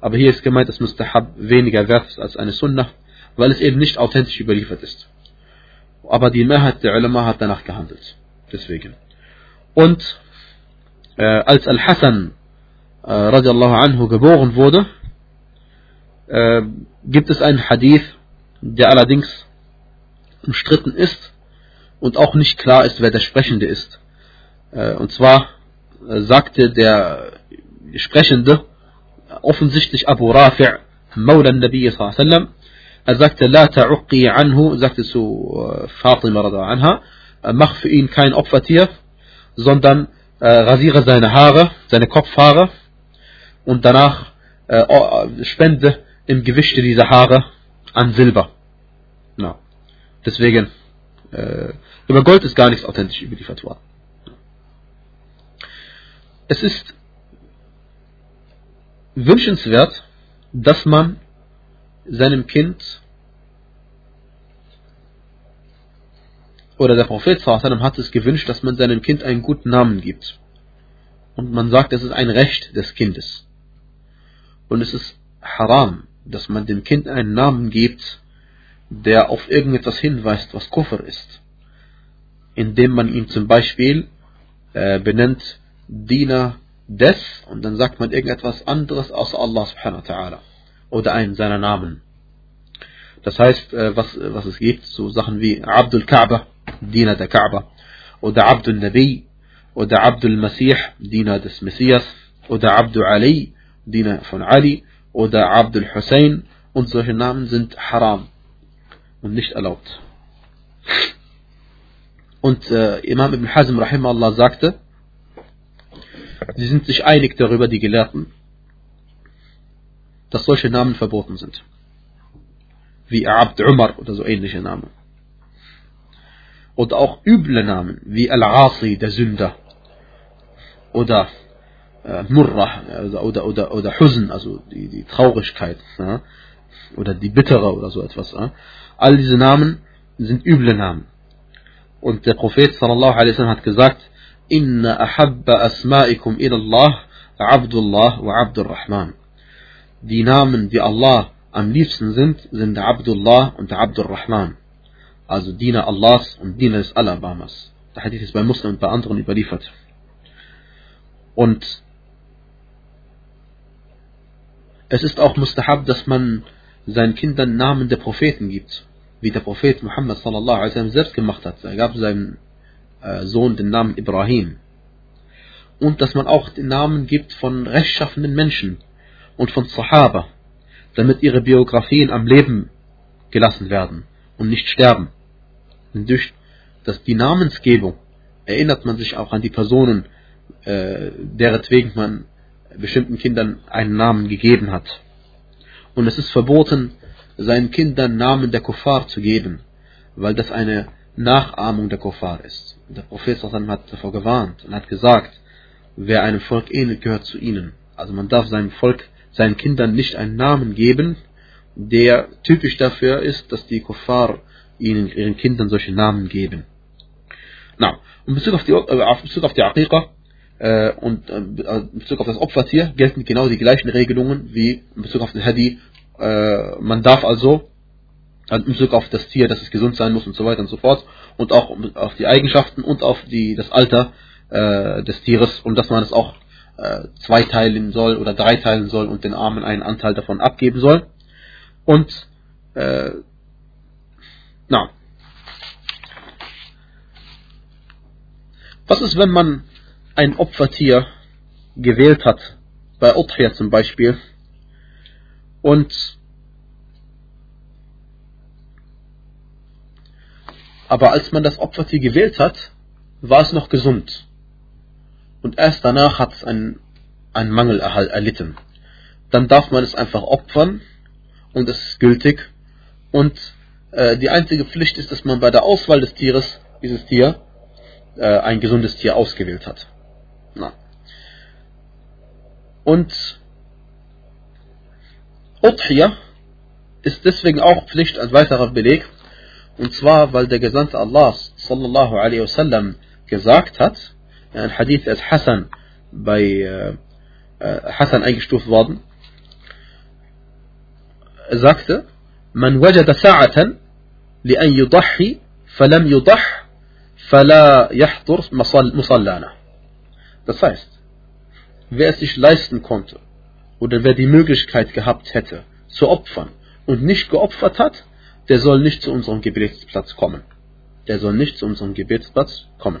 Aber hier ist gemeint, dass Mustahab weniger wert ist als eine Sunnah, weil es eben nicht authentisch überliefert ist. Aber die Mehrheit der Ulama hat danach gehandelt. Deswegen. Und äh, als Al-Hassan äh, radiallahu anhu geboren wurde, äh, gibt es einen Hadith, der allerdings umstritten ist und auch nicht klar ist, wer der Sprechende ist. Äh, und zwar äh, sagte der Sprechende, offensichtlich Abu Rafi' Maulan Nabi sallam. Er sagte, La ta'uqi anhu, sagte zu Fatima rada anha, mach für ihn kein Opfertier, sondern äh, rasiere seine Haare, seine Kopfhaare und danach äh, spende im Gewichte dieser Haare an Silber. No. Deswegen, äh, über Gold ist gar nichts authentisch überliefert worden. Es ist wünschenswert, dass man seinem Kind oder der Prophet hat es gewünscht, dass man seinem Kind einen guten Namen gibt. Und man sagt, es ist ein Recht des Kindes. Und es ist haram, dass man dem Kind einen Namen gibt, der auf irgendetwas hinweist, was Kufr ist. Indem man ihn zum Beispiel äh, benennt Diener des und dann sagt man irgendetwas anderes außer Allah subhanahu wa ta'ala oder einen seiner Namen. Das heißt, äh, was, was es gibt, so Sachen wie Abdul Kaaba, Diener der Kaaba, oder Abdul Nabi, oder Abdul Masih, Diener des Messias, oder Abdul Ali, Diener von Ali, oder Abdul Hussein und solche Namen sind haram und nicht erlaubt. Und äh, Imam Ibn Hazm rahimahullah sagte, sie sind sich einig darüber, die Gelehrten, dass solche Namen verboten sind. Wie Abd Umar oder so ähnliche Namen. Oder auch üble Namen, wie Al-Asi, der Sünder. Oder äh, Murrah, also, oder, oder, oder Huzn, also die, die Traurigkeit. Ja? Oder die Bittere oder so etwas. Ja? All diese Namen sind üble Namen. Und der Prophet sallallahu alaihi wasallam hat gesagt, Inna ahabba asma'ikum ila Allah, Abdullah wa Abdurrahman. Die Namen, die Allah am liebsten sind, sind Abdullah und Abdurrahman. Also Diener Allahs und Diener des Alabamas. Der Hadith ist bei Muslim und bei anderen überliefert. Und es ist auch mustahab, dass man seinen Kindern Namen der Propheten gibt wie der Prophet Muhammad sallallahu alaihi wasallam selbst gemacht hat. Er gab seinem äh, Sohn den Namen Ibrahim. Und dass man auch den Namen gibt von rechtschaffenden Menschen und von Sahaba, damit ihre Biografien am Leben gelassen werden und nicht sterben. Und durch dass die Namensgebung erinnert man sich auch an die Personen, äh, deretwegen man bestimmten Kindern einen Namen gegeben hat. Und es ist verboten, seinen Kindern Namen der Kuffar zu geben, weil das eine Nachahmung der Kuffar ist. Und der Prophet hat davor gewarnt und hat gesagt, wer einem Volk ähnelt, gehört zu ihnen. Also man darf seinem Volk, seinen Kindern nicht einen Namen geben, der typisch dafür ist, dass die Kuffar ihnen, ihren Kindern solche Namen geben. Na, in Bezug auf die, äh, in Bezug auf die Aqiqa äh, und äh, in Bezug auf das Opfertier gelten genau die gleichen Regelungen wie in Bezug auf den Hadi äh, man darf also in Bezug auf das Tier, dass es gesund sein muss und so weiter und so fort und auch auf die Eigenschaften und auf die, das Alter äh, des Tieres und dass man es auch äh, zweiteilen soll oder dreiteilen soll und den Armen einen Anteil davon abgeben soll. Und äh, na, was ist, wenn man ein Opfertier gewählt hat, bei Udhiyah zum Beispiel, und aber als man das Opfertier gewählt hat, war es noch gesund. Und erst danach hat es einen, einen Mangel erlitten. Dann darf man es einfach opfern und es ist gültig. Und äh, die einzige Pflicht ist, dass man bei der Auswahl des Tieres, dieses Tier, äh, ein gesundes Tier ausgewählt hat. Na. Und Udhiyah ist deswegen auch Pflicht als weiterer Beleg. Und zwar, weil der Gesandte Allah sallallahu alaihi wasallam gesagt hat, ein Hadith ist Hassan bei äh, äh, Hassan eingestuft worden. Er sagte, man wajada sa'atan li an yudahi falam yudah fala yahdur musallana. Das heißt, wer es sich leisten konnte, oder wer die Möglichkeit gehabt hätte, zu opfern und nicht geopfert hat, der soll nicht zu unserem Gebetsplatz kommen. Der soll nicht zu unserem Gebetsplatz kommen.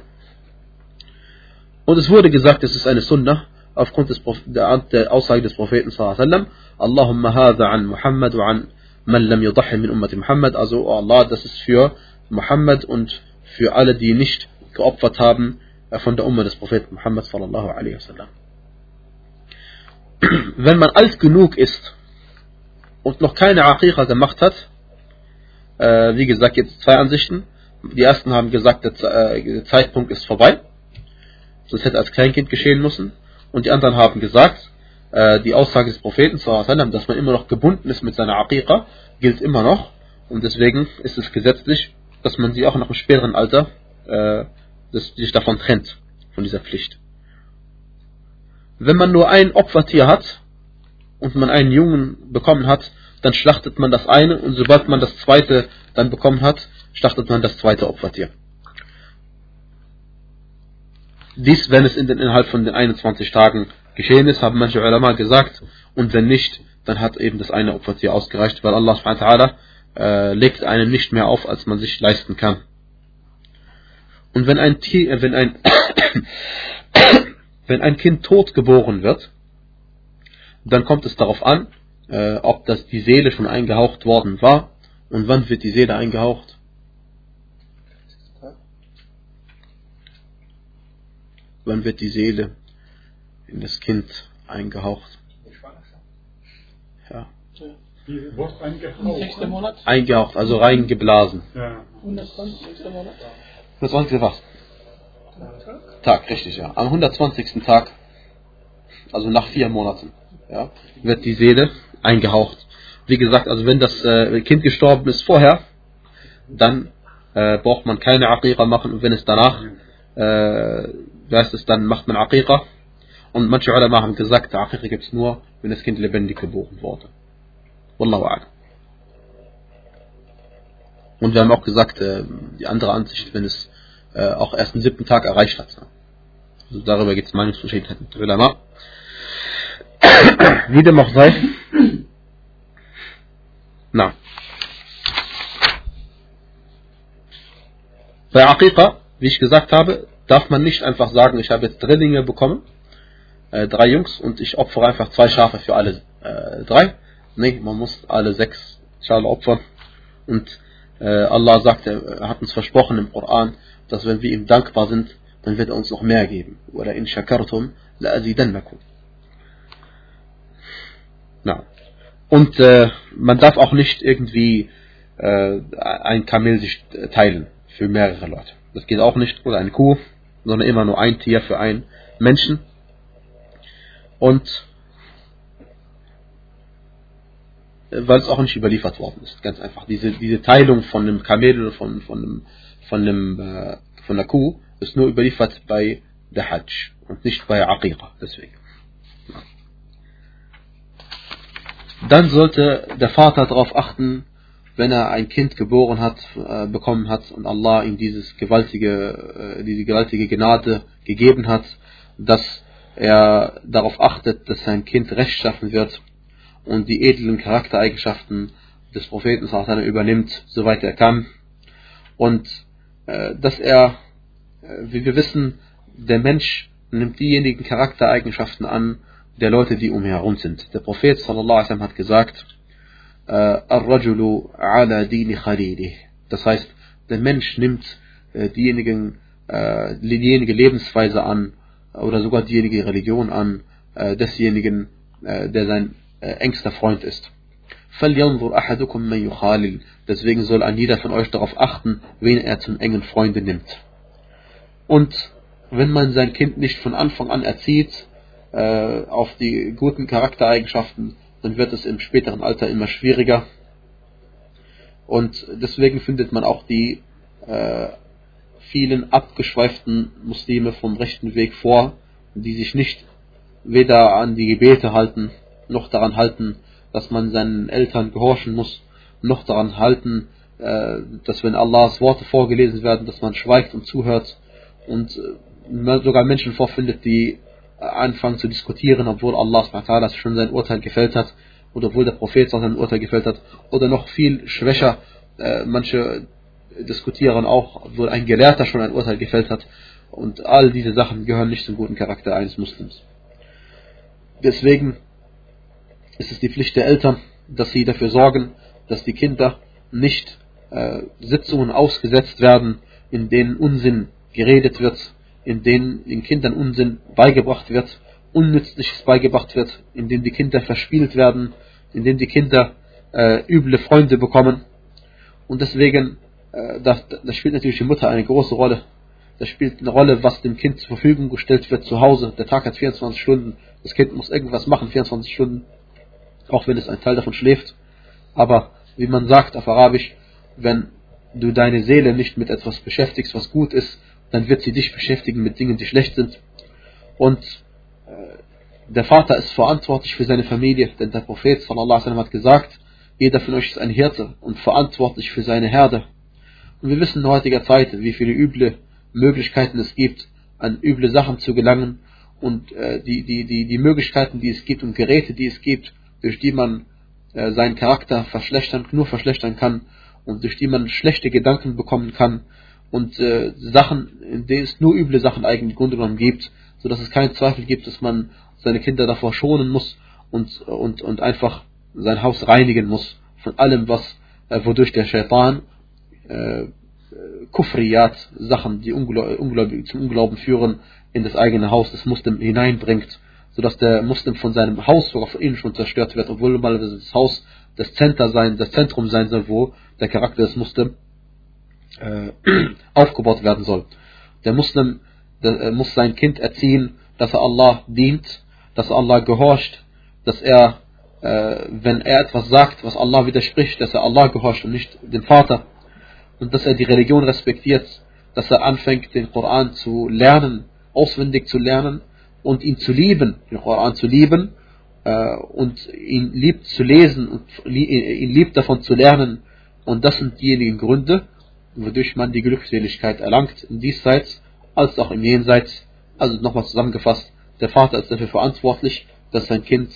Und es wurde gesagt, es ist eine Sunnah aufgrund des, der, Aussage des Propheten sallam, Allahumma hadha an Muhammad wa an man lam min ummati Muhammad. Also, oh Allah, das ist für Muhammad und für alle, die nicht geopfert haben äh, von der Umma des Propheten Muhammad sallallahu alaihi wasallam. wenn man alt genug ist und noch keine Aqiqa gemacht hat, äh, wie gesagt, jetzt zwei Ansichten. Die ersten haben gesagt, der, äh, der Zeitpunkt ist vorbei. Das hätte als Kleinkind geschehen müssen. Und die anderen haben gesagt, äh, die Aussage des Propheten, dass man immer noch gebunden ist mit seiner Aqiqa, gilt immer noch. Und deswegen ist es gesetzlich, dass man sie auch nach einem späteren Alter äh, sich davon trennt, von dieser Pflicht wenn man nur ein Opfertier hat und man einen Jungen bekommen hat, dann schlachtet man das eine und sobald man das zweite dann bekommen hat, schlachtet man das zweite Opfertier. Dies, wenn es in den, innerhalb von den 21 Tagen geschehen ist, haben manche Ulama gesagt, und wenn nicht, dann hat eben das eine Opfertier ausgereicht, weil Allah subhanahu äh, legt einem nicht mehr auf, als man sich leisten kann. Und wenn ein Tier, äh, wenn ein wenn ein Kind tot geboren wird, dann kommt es darauf an, äh, ob das die Seele schon eingehaucht worden war und wann wird die Seele eingehaucht. Wann wird die Seele in das Kind eingehaucht? Ja. Eingehaucht. Eingehaucht, also reingeblasen. Ja. 120. Monat? 120. was? Tag, richtig, ja. Am 120. Tag, also nach vier Monaten, ja, wird die Seele eingehaucht. Wie gesagt, also wenn das äh, Kind gestorben ist vorher, dann äh, braucht man keine Aqiqa machen und wenn es danach, äh, heißt es, dann macht man Aqiqa. Und manche Ulama haben gesagt, Aqiqa gibt es nur, wenn das Kind lebendig geboren wurde. Wallahu a'lam. Und wir haben auch gesagt, äh, die andere Ansicht, wenn es äh, auch erst den siebten Tag erreicht hat. Also darüber gibt es Meinungsverschiedenheiten. Wie dem auch sei. Na. Bei Aqiqa, wie ich gesagt habe, darf man nicht einfach sagen, ich habe jetzt Drillinge bekommen, äh, drei Jungs, und ich opfere einfach zwei Schafe für alle äh, drei. Nee, man muss alle sechs Schafe opfern. Und Allah sagt, er hat uns versprochen im Koran, dass wenn wir ihm dankbar sind, dann wird er uns noch mehr geben. Oder in shakartum la azidannakum. Na. Und äh, man darf auch nicht irgendwie äh, ein Kamel sich teilen für mehrere Leute. Das geht auch nicht. Oder eine Kuh, sondern immer nur ein Tier für einen Menschen. Und äh, weil es auch nicht überliefert worden ist, ganz einfach. Diese, diese Teilung von einem Kamel oder von, von, einem, von, einem, äh, von einer Kuh ist nur überliefert bei der Hajj und nicht bei Aqiqa. Deswegen. Dann sollte der Vater darauf achten, wenn er ein Kind geboren hat, äh, bekommen hat und Allah ihm dieses gewaltige, äh, diese gewaltige Gnade gegeben hat, dass er darauf achtet, dass sein Kind rechtschaffen wird und die edlen Charaktereigenschaften des Propheten übernimmt, soweit er kann. Und äh, dass er, äh, wie wir wissen, der Mensch nimmt diejenigen Charaktereigenschaften an, der Leute, die um ihn herum sind. Der Prophet wasallam hat gesagt, Ar-Rajulu ala dini khalilih. Das heißt, der Mensch nimmt äh, diejenigen, äh, diejenige Lebensweise an oder sogar diejenige Religion an äh, desjenigen, äh, der sein äh, äh, engster Freund ist. Deswegen soll ein jeder von euch darauf achten, wen er zum engen Freunde nimmt. Und wenn man sein Kind nicht von Anfang an erzieht, äh, auf die guten Charaktereigenschaften, dann wird es im späteren Alter immer schwieriger. Und deswegen findet man auch die äh, vielen abgeschweiften Muslime vom rechten Weg vor, die sich nicht weder an die Gebete halten, noch daran halten, dass man seinen Eltern gehorchen muss, noch daran halten, äh, dass wenn Allahs Worte vorgelesen werden, dass man schweigt und zuhört und äh, sogar Menschen vorfindet, die anfangen zu diskutieren, obwohl Allah schon sein Urteil gefällt hat oder obwohl der Prophet sein Urteil gefällt hat oder noch viel schwächer, äh, manche diskutieren auch, obwohl ein Gelehrter schon ein Urteil gefällt hat und all diese Sachen gehören nicht zum guten Charakter eines Muslims. Deswegen ist es die Pflicht der Eltern, dass sie dafür sorgen, dass die Kinder nicht äh, Sitzungen ausgesetzt werden, in denen Unsinn geredet wird, in denen den Kindern Unsinn beigebracht wird, Unnützliches beigebracht wird, in denen die Kinder verspielt werden, in denen die Kinder äh, üble Freunde bekommen. Und deswegen, äh, da, da spielt natürlich die Mutter eine große Rolle. Das spielt eine Rolle, was dem Kind zur Verfügung gestellt wird zu Hause. Der Tag hat 24 Stunden. Das Kind muss irgendwas machen, 24 Stunden, auch wenn es ein Teil davon schläft. Aber wie man sagt auf Arabisch, wenn du deine Seele nicht mit etwas beschäftigst, was gut ist, dann wird sie dich beschäftigen mit Dingen, die schlecht sind. Und äh, der Vater ist verantwortlich für seine Familie, denn der Prophet wasallam hat gesagt, jeder von euch ist ein Hirte und verantwortlich für seine Herde. Und wir wissen in heutiger Zeit, wie viele üble Möglichkeiten es gibt, an üble Sachen zu gelangen und äh, die, die, die, die Möglichkeiten, die es gibt und Geräte, die es gibt, durch die man äh, seinen Charakter verschlechtern, nur verschlechtern kann und durch die man schlechte Gedanken bekommen kann und äh, Sachen, in denen es nur üble Sachen eigentlich im Grunde genommen gibt, sodass es keinen Zweifel gibt, dass man seine Kinder davor schonen muss und, und, und einfach sein Haus reinigen muss von allem, was, äh, wodurch der Shaitan äh, äh, Kufriyat, Sachen, die Ungläubig, zum Unglauben führen, in das eigene Haus des Muslim hineinbringt, sodass der Muslim von seinem Haus sogar von innen schon zerstört wird, obwohl mal das Haus das Center sein, das Zentrum sein soll, wo der Charakter des Muslim äh, aufgebaut werden soll. Der Muslim der, äh, muss sein Kind erziehen, dass er Allah dient, dass er Allah gehorcht, dass er, äh, wenn er etwas sagt, was Allah widerspricht, dass er Allah gehorcht und nicht dem Vater und dass er die Religion respektiert, dass er anfängt, den Koran zu lernen, auswendig zu lernen und ihn zu lieben, den Koran zu lieben äh, und ihn liebt zu lesen und ihn liebt davon zu lernen. Und das sind diejenigen Gründe, wodurch man die Glückseligkeit erlangt, in diesseits als auch im Jenseits. Also nochmal zusammengefasst, der Vater ist dafür verantwortlich, dass sein Kind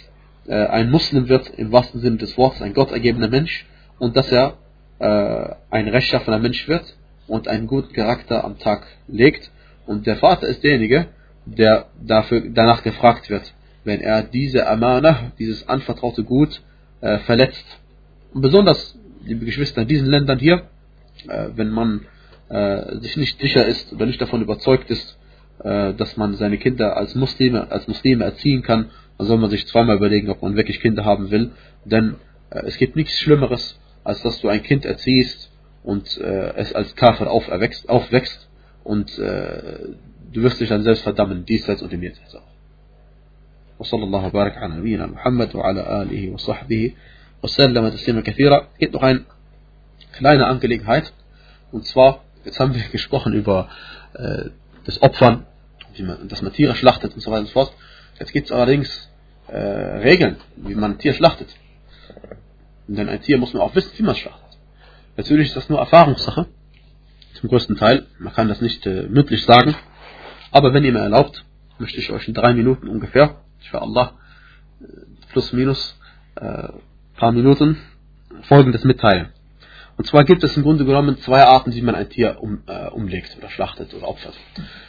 äh, ein Muslim wird, im wahrsten Sinne des Wortes, ein gottergebener Mensch und dass er äh, ein rechtschaffener Mensch wird und einen guten Charakter am Tag legt. Und der Vater ist derjenige, der dafür, danach gefragt wird, wenn er diese Amana, dieses anvertraute Gut äh, verletzt. Und besonders, liebe Geschwister, in diesen Ländern hier, äh, wenn man äh, sich nicht sicher ist oder nicht davon überzeugt ist, äh, dass man seine Kinder als Muslime, als Muslime erziehen kann, dann soll man sich zweimal überlegen, ob man wirklich Kinder haben will. Denn äh, es gibt nichts Schlimmeres, als dass du ein Kind erziehst und äh, es als Kafir aufwächst, und du wirst dich dann selbst verdammen, diesseits und im Jenseits auch. وصلى الله وبارك على نبينا محمد وعلى آله وصحبه وسلم تسليما كثيرا geht noch eine kleine Angelegenheit und zwar jetzt haben wir gesprochen über äh, das Opfern wie man, dass man Tiere schlachtet und so weiter und so fort jetzt gibt es allerdings äh, Regeln wie man ein Tier schlachtet denn ein Tier muss man auch wissen wie man es schlachtet natürlich ist das nur Erfahrungssache zum größten Teil man kann das nicht äh, mündlich sagen aber wenn ihr mir erlaubt, möchte ich euch in drei Minuten ungefähr, für Allah, äh, plus minus äh, paar Minuten, folgendes mitteilen. Und zwar gibt es im Grunde genommen zwei Arten, wie man ein Tier um, äh, umlegt oder schlachtet oder opfert.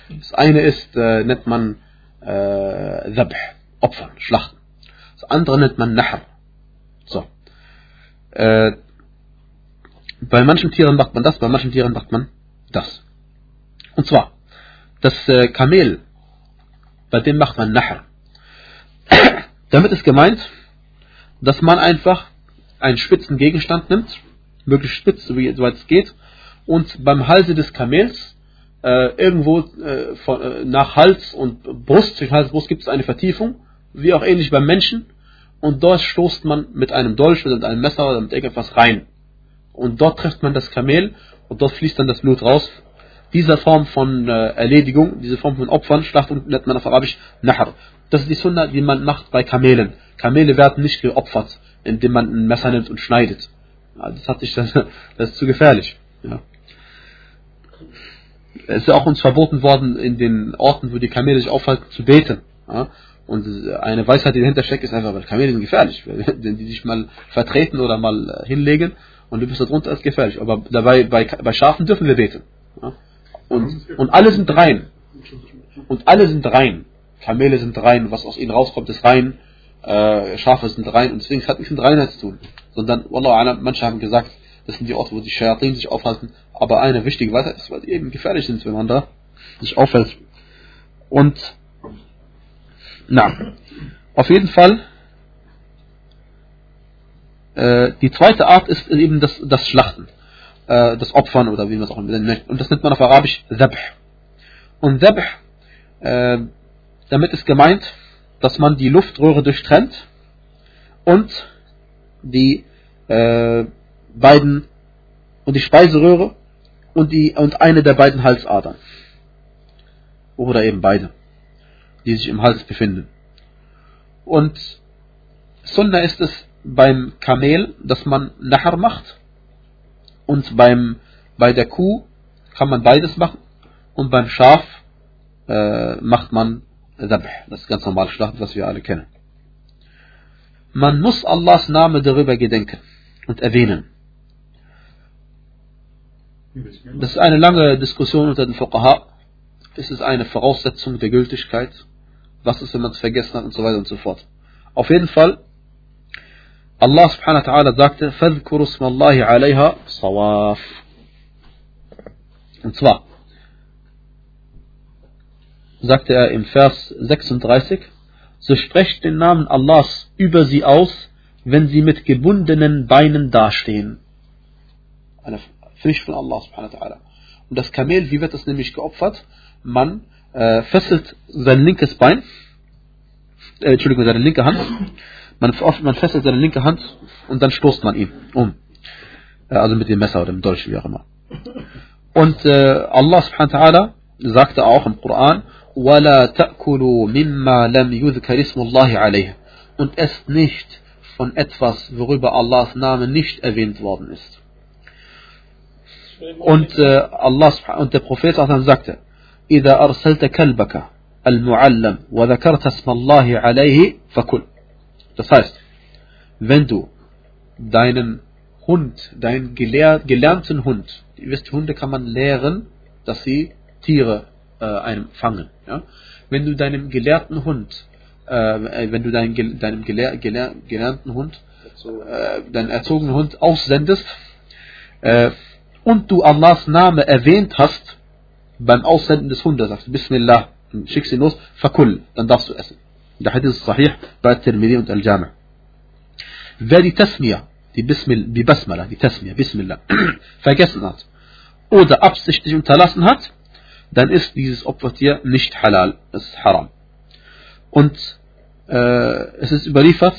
Das eine ist, äh, nennt man äh, Zabh, Opfern, Schlachten. Das andere nennt man Nahr. So. Äh, bei manchen Tieren macht man das, bei manchen Tieren macht man das. Und zwar, das äh, Kamel, bei dem macht man Nahr. Damit ist gemeint, dass man einfach einen spitzen Gegenstand nimmt, möglichst spitz, soweit es geht, und beim Halse des Kamels äh, irgendwo äh, von, äh, nach Hals und Brust, zwischen Hals und Brust gibt es eine Vertiefung, wie auch ähnlich beim Menschen, und dort stoßt man mit einem Dolch oder mit einem Messer oder mit irgendetwas rein. Und dort trifft man das Kamel und dort fließt dann das Blut raus diese Form von äh, Erledigung, diese Form von Opfern, Schlachtung nennt man auf Arabisch Nahr. Das ist die Sunna, die man macht bei Kamelen. Kamele werden nicht geopfert, indem man ein Messer nimmt und schneidet. Ja, das, hat sich, das, das ist zu gefährlich. Ja. Es ist auch uns verboten worden, in den Orten, wo die Kamele sich aufhalten, zu beten. Ja. Und eine Weisheit, die dahinter steckt, ist einfach, weil Kamele sind gefährlich. Wenn die sich mal vertreten oder mal äh, hinlegen und du bist da drunter, ist gefährlich. Aber dabei, bei, bei Schafen dürfen wir beten. Ja. Und, und alle sind rein. Und alle sind rein. Kamele sind rein, was aus ihnen rauskommt, ist rein. Äh, Schafe sind rein. Und deswegen hat nichts mit Reinheit zu tun. Sondern, Wallah, manche haben gesagt, das sind die Orte, wo die Shayatin sich aufhalten. Aber eine wichtige Weisheit ist, weil sie eben gefährlich sind, wenn man da sich aufhält. Und, na, auf jeden Fall, äh, die zweite Art ist eben das, das Schlachten äh, das Opfern oder wie man es auch nennt. Und das nennt man auf Arabisch Zabh. Und Zabh, äh, damit ist gemeint, dass man die Luftröhre durchtrennt und die äh, beiden und die Speiseröhre und die und eine der beiden Halsadern. Oder eben beide, die sich im Hals befinden. Und Sunna ist es beim Kamel, dass man Nahar macht und beim, bei der Kuh kann man beides machen. Und beim Schaf äh, macht man Dabh. Das ist ganz normal Schlachten, was wir alle kennen. Man muss Allahs Name darüber gedenken und erwähnen. Das ist eine lange Diskussion unter den Fuqaha. Es ist eine Voraussetzung der Gültigkeit. Was ist, wenn man es vergessen hat und so weiter und so fort. Auf jeden Fall Allah subhanahu wa ta'ala sagte, فَذْكُرُ اسْمَ اللَّهِ عَلَيْهَا صَوَافٍ Und zwar sagte er im Vers 36, so sprecht den Namen Allahs über sie aus, wenn sie mit gebundenen Beinen dastehen. Eine Pflicht von Allah subhanahu wa ta'ala. Und das Kamel, wie wird das nämlich geopfert? Man äh, fesselt sein linkes Bein, äh, Entschuldigung, seine linke Hand, man, man fesselt seine linke Hand und dann stoßt man ihn um. Äh, also mit dem Messer oder dem Dolch, wie auch immer. Und äh, Allah subhanahu wa ta'ala sagte auch im Koran, وَلَا تَأْكُلُوا مِمَّا لَمْ يُذْكَرِ اسْمُ اللَّهِ عَلَيْهِ Und esst nicht von etwas, worüber Allahs Name nicht erwähnt worden ist. Und äh, Allah und der Prophet sagte, إذا أرسلت كلبك المعلم وذكرت اسم الله عليه فكل. das heißt, wenn du deinen Hund, deinen gelehr gelernten Hund, ihr wisst, Hunde kann man lehren, dass sie Tiere äh, einem fangen. Ja? Wenn du deinem gelehrten Hund, äh, wenn du deinen, deinem gelehr, gelehr, gelernten Hund, äh, deinen erzogenen Hund aussendest äh, und du Allahs Name erwähnt hast beim Aussenden des Hundes, sagst Bismillah, schickst ihn los, fakul, dann darfst du essen. Ist sahih bei Tirmidhi und Al-Jami'. Wer die Tasmiyah, die, Bismil, die Basmala, die Tasmiyah, Bismillah, vergessen hat oder absichtlich unterlassen hat, dann ist dieses Opfertier nicht halal, es ist haram. Und äh, es ist überliefert,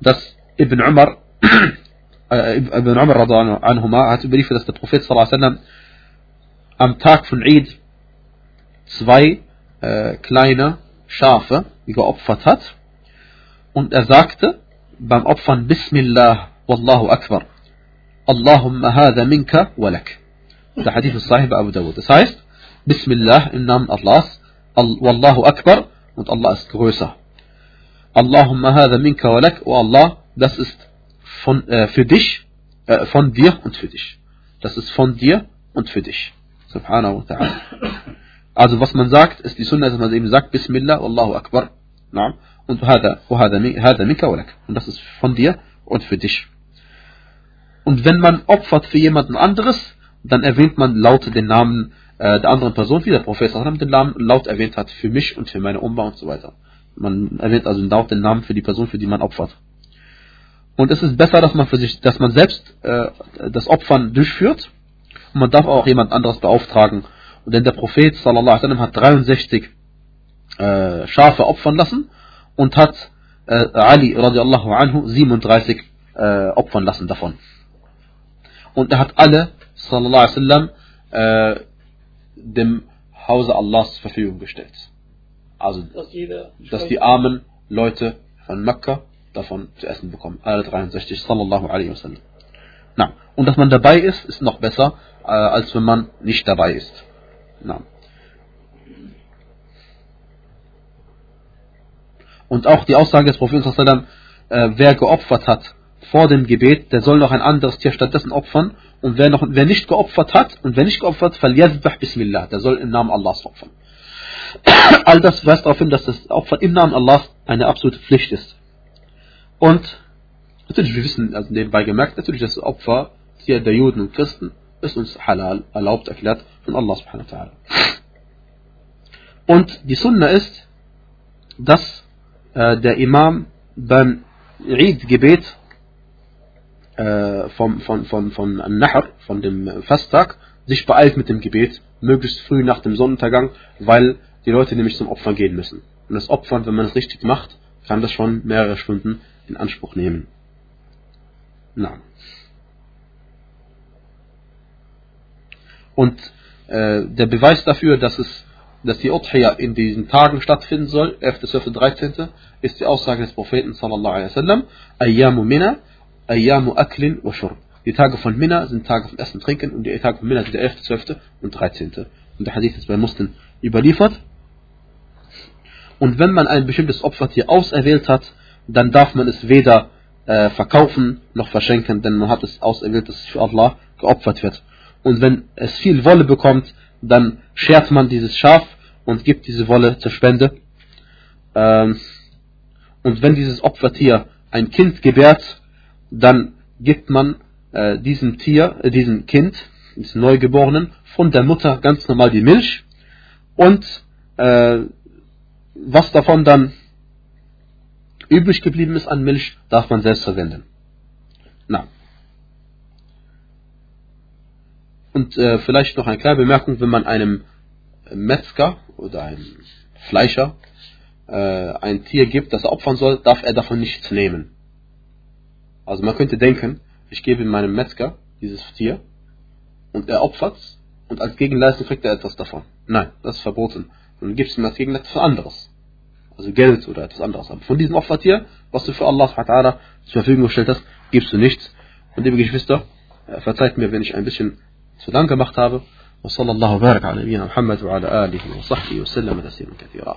dass Ibn Umar, äh, Ibn Umar anhuma, hat überliefert, dass der Prophet sallam, am Tag von Eid zwei äh, kleine Schafe geopfert hat und er sagte beim Opfern Bismillah Wallahu Akbar Allahumma hadha minka walak der Hadith ist Sahih bei Abu Dawud. Das heißt, Bismillah im Namen Allahs, Wallahu Akbar und Allah ist größer. Allahumma hadha minka walak, oh Allah, das ist von, äh, für dich, äh, von dir und für dich. Das ist von dir und für dich. Subhanahu wa ta'ala. Also was man sagt, ist die Sunna, dass man eben sagt, Bismillah, Wallahu Akbar. Und hada, hada minka walak. Und das ist von dir und für dich. Und wenn man opfert für jemanden anderes, dann erwähnt man laut den Namen äh, der anderen Person, wie der Prophet den Namen laut erwähnt hat, für mich und für meine Umba und so weiter. Man erwähnt also laut den Namen für die Person, für die man opfert. Und es ist besser, dass man für sich, dass man selbst äh, das Opfern durchführt. Und man darf auch jemand anderes beauftragen. Denn der Prophet sallallahu wasallam hat 63 äh, Schafe opfern lassen und hat äh, Ali radiallahu anhu 37 äh, opfern lassen davon. Und er hat alle sallallahu wasallam äh, dem Hause Allahs zur Verfügung gestellt. Also, dass, dass die armen Leute von Mekka davon zu essen bekommen. Alle 63, sallallahu alaihi wasallam. Na, und dass man dabei ist, ist noch besser, äh, als wenn man nicht dabei ist. Na. Und auch die Aussage des Propheten, sallallahu äh, wer geopfert hat vor dem Gebet, der soll noch ein anderes Tier stattdessen opfern und wer, noch, wer nicht geopfert hat und wer nicht geopfert, فَلْيَذْبَحْ Bismillah, der soll im Namen Allahs opfern. All das weist darauf hin, dass das Opfer im Namen Allahs eine absolute Pflicht ist. Und natürlich, wir wissen, also nebenbei gemerkt, natürlich das Opfer hier der Juden und Christen ist uns halal, erlaubt, erklärt von Allah subhanahu wa ta'ala. Und die Sunna ist, dass äh, der Imam beim Eid-Gebet äh, vom, von, von, von Nahr, von dem Fasttag, sich beeilt mit dem Gebet, möglichst früh nach dem Sonnenuntergang, weil die Leute nämlich zum Opfern gehen müssen. Und das Opfern, wenn man es richtig macht, kann das schon mehrere Stunden in Anspruch nehmen. Na. Und äh, der Beweis dafür, dass es dass die Udhiyah in diesen Tagen stattfinden soll, 11., 12., 13., ist die Aussage des Propheten sallallahu alaihi wasallam, Ayyamu Mina, Ayyamu Aklin wa Shurb. Die Tage von Minna sind Tage von Essen und Trinken und die Tage von Minna sind der 11., 12. und 13. Und der Hadith ist bei Muslim überliefert. Und wenn man ein bestimmtes Opfertier auserwählt hat, dann darf man es weder äh, verkaufen noch verschenken, denn man hat es auserwählt, dass es für Allah geopfert wird. Und wenn es viel Wolle bekommt, dann schert man dieses Schaf und gibt diese Wolle zur Spende. Ähm, und wenn dieses Opfertier ein Kind gebärt, dann gibt man äh, diesem Tier, äh, diesem Kind des Neugeborenen von der Mutter ganz normal die Milch und äh, was davon dann übrig geblieben ist an Milch, darf man selbst verwenden. Na. Und äh, vielleicht noch eine kleine Bemerkung, wenn man einem Metzger oder einem Fleischer äh, ein Tier gibt, das er opfern soll, darf er davon nichts nehmen. Also man könnte denken, ich gebe meinem Metzger dieses Tier und er opfert und als Gegenleistung kriegt er etwas davon. Nein, das ist verboten. Du gibst ihm als Gegenleistung anderes. Also Geld oder etwas anderes. Aber von diesem Opfertier, was du für Allah zur Verfügung gestellt hast, gibst du nichts. Und liebe Geschwister, äh, verzeiht mir, wenn ich ein bisschen zu lang gemacht. وصلى الله وبارك على نبينا محمد وعلى آله وصحبه وسلم تسليما كثيرا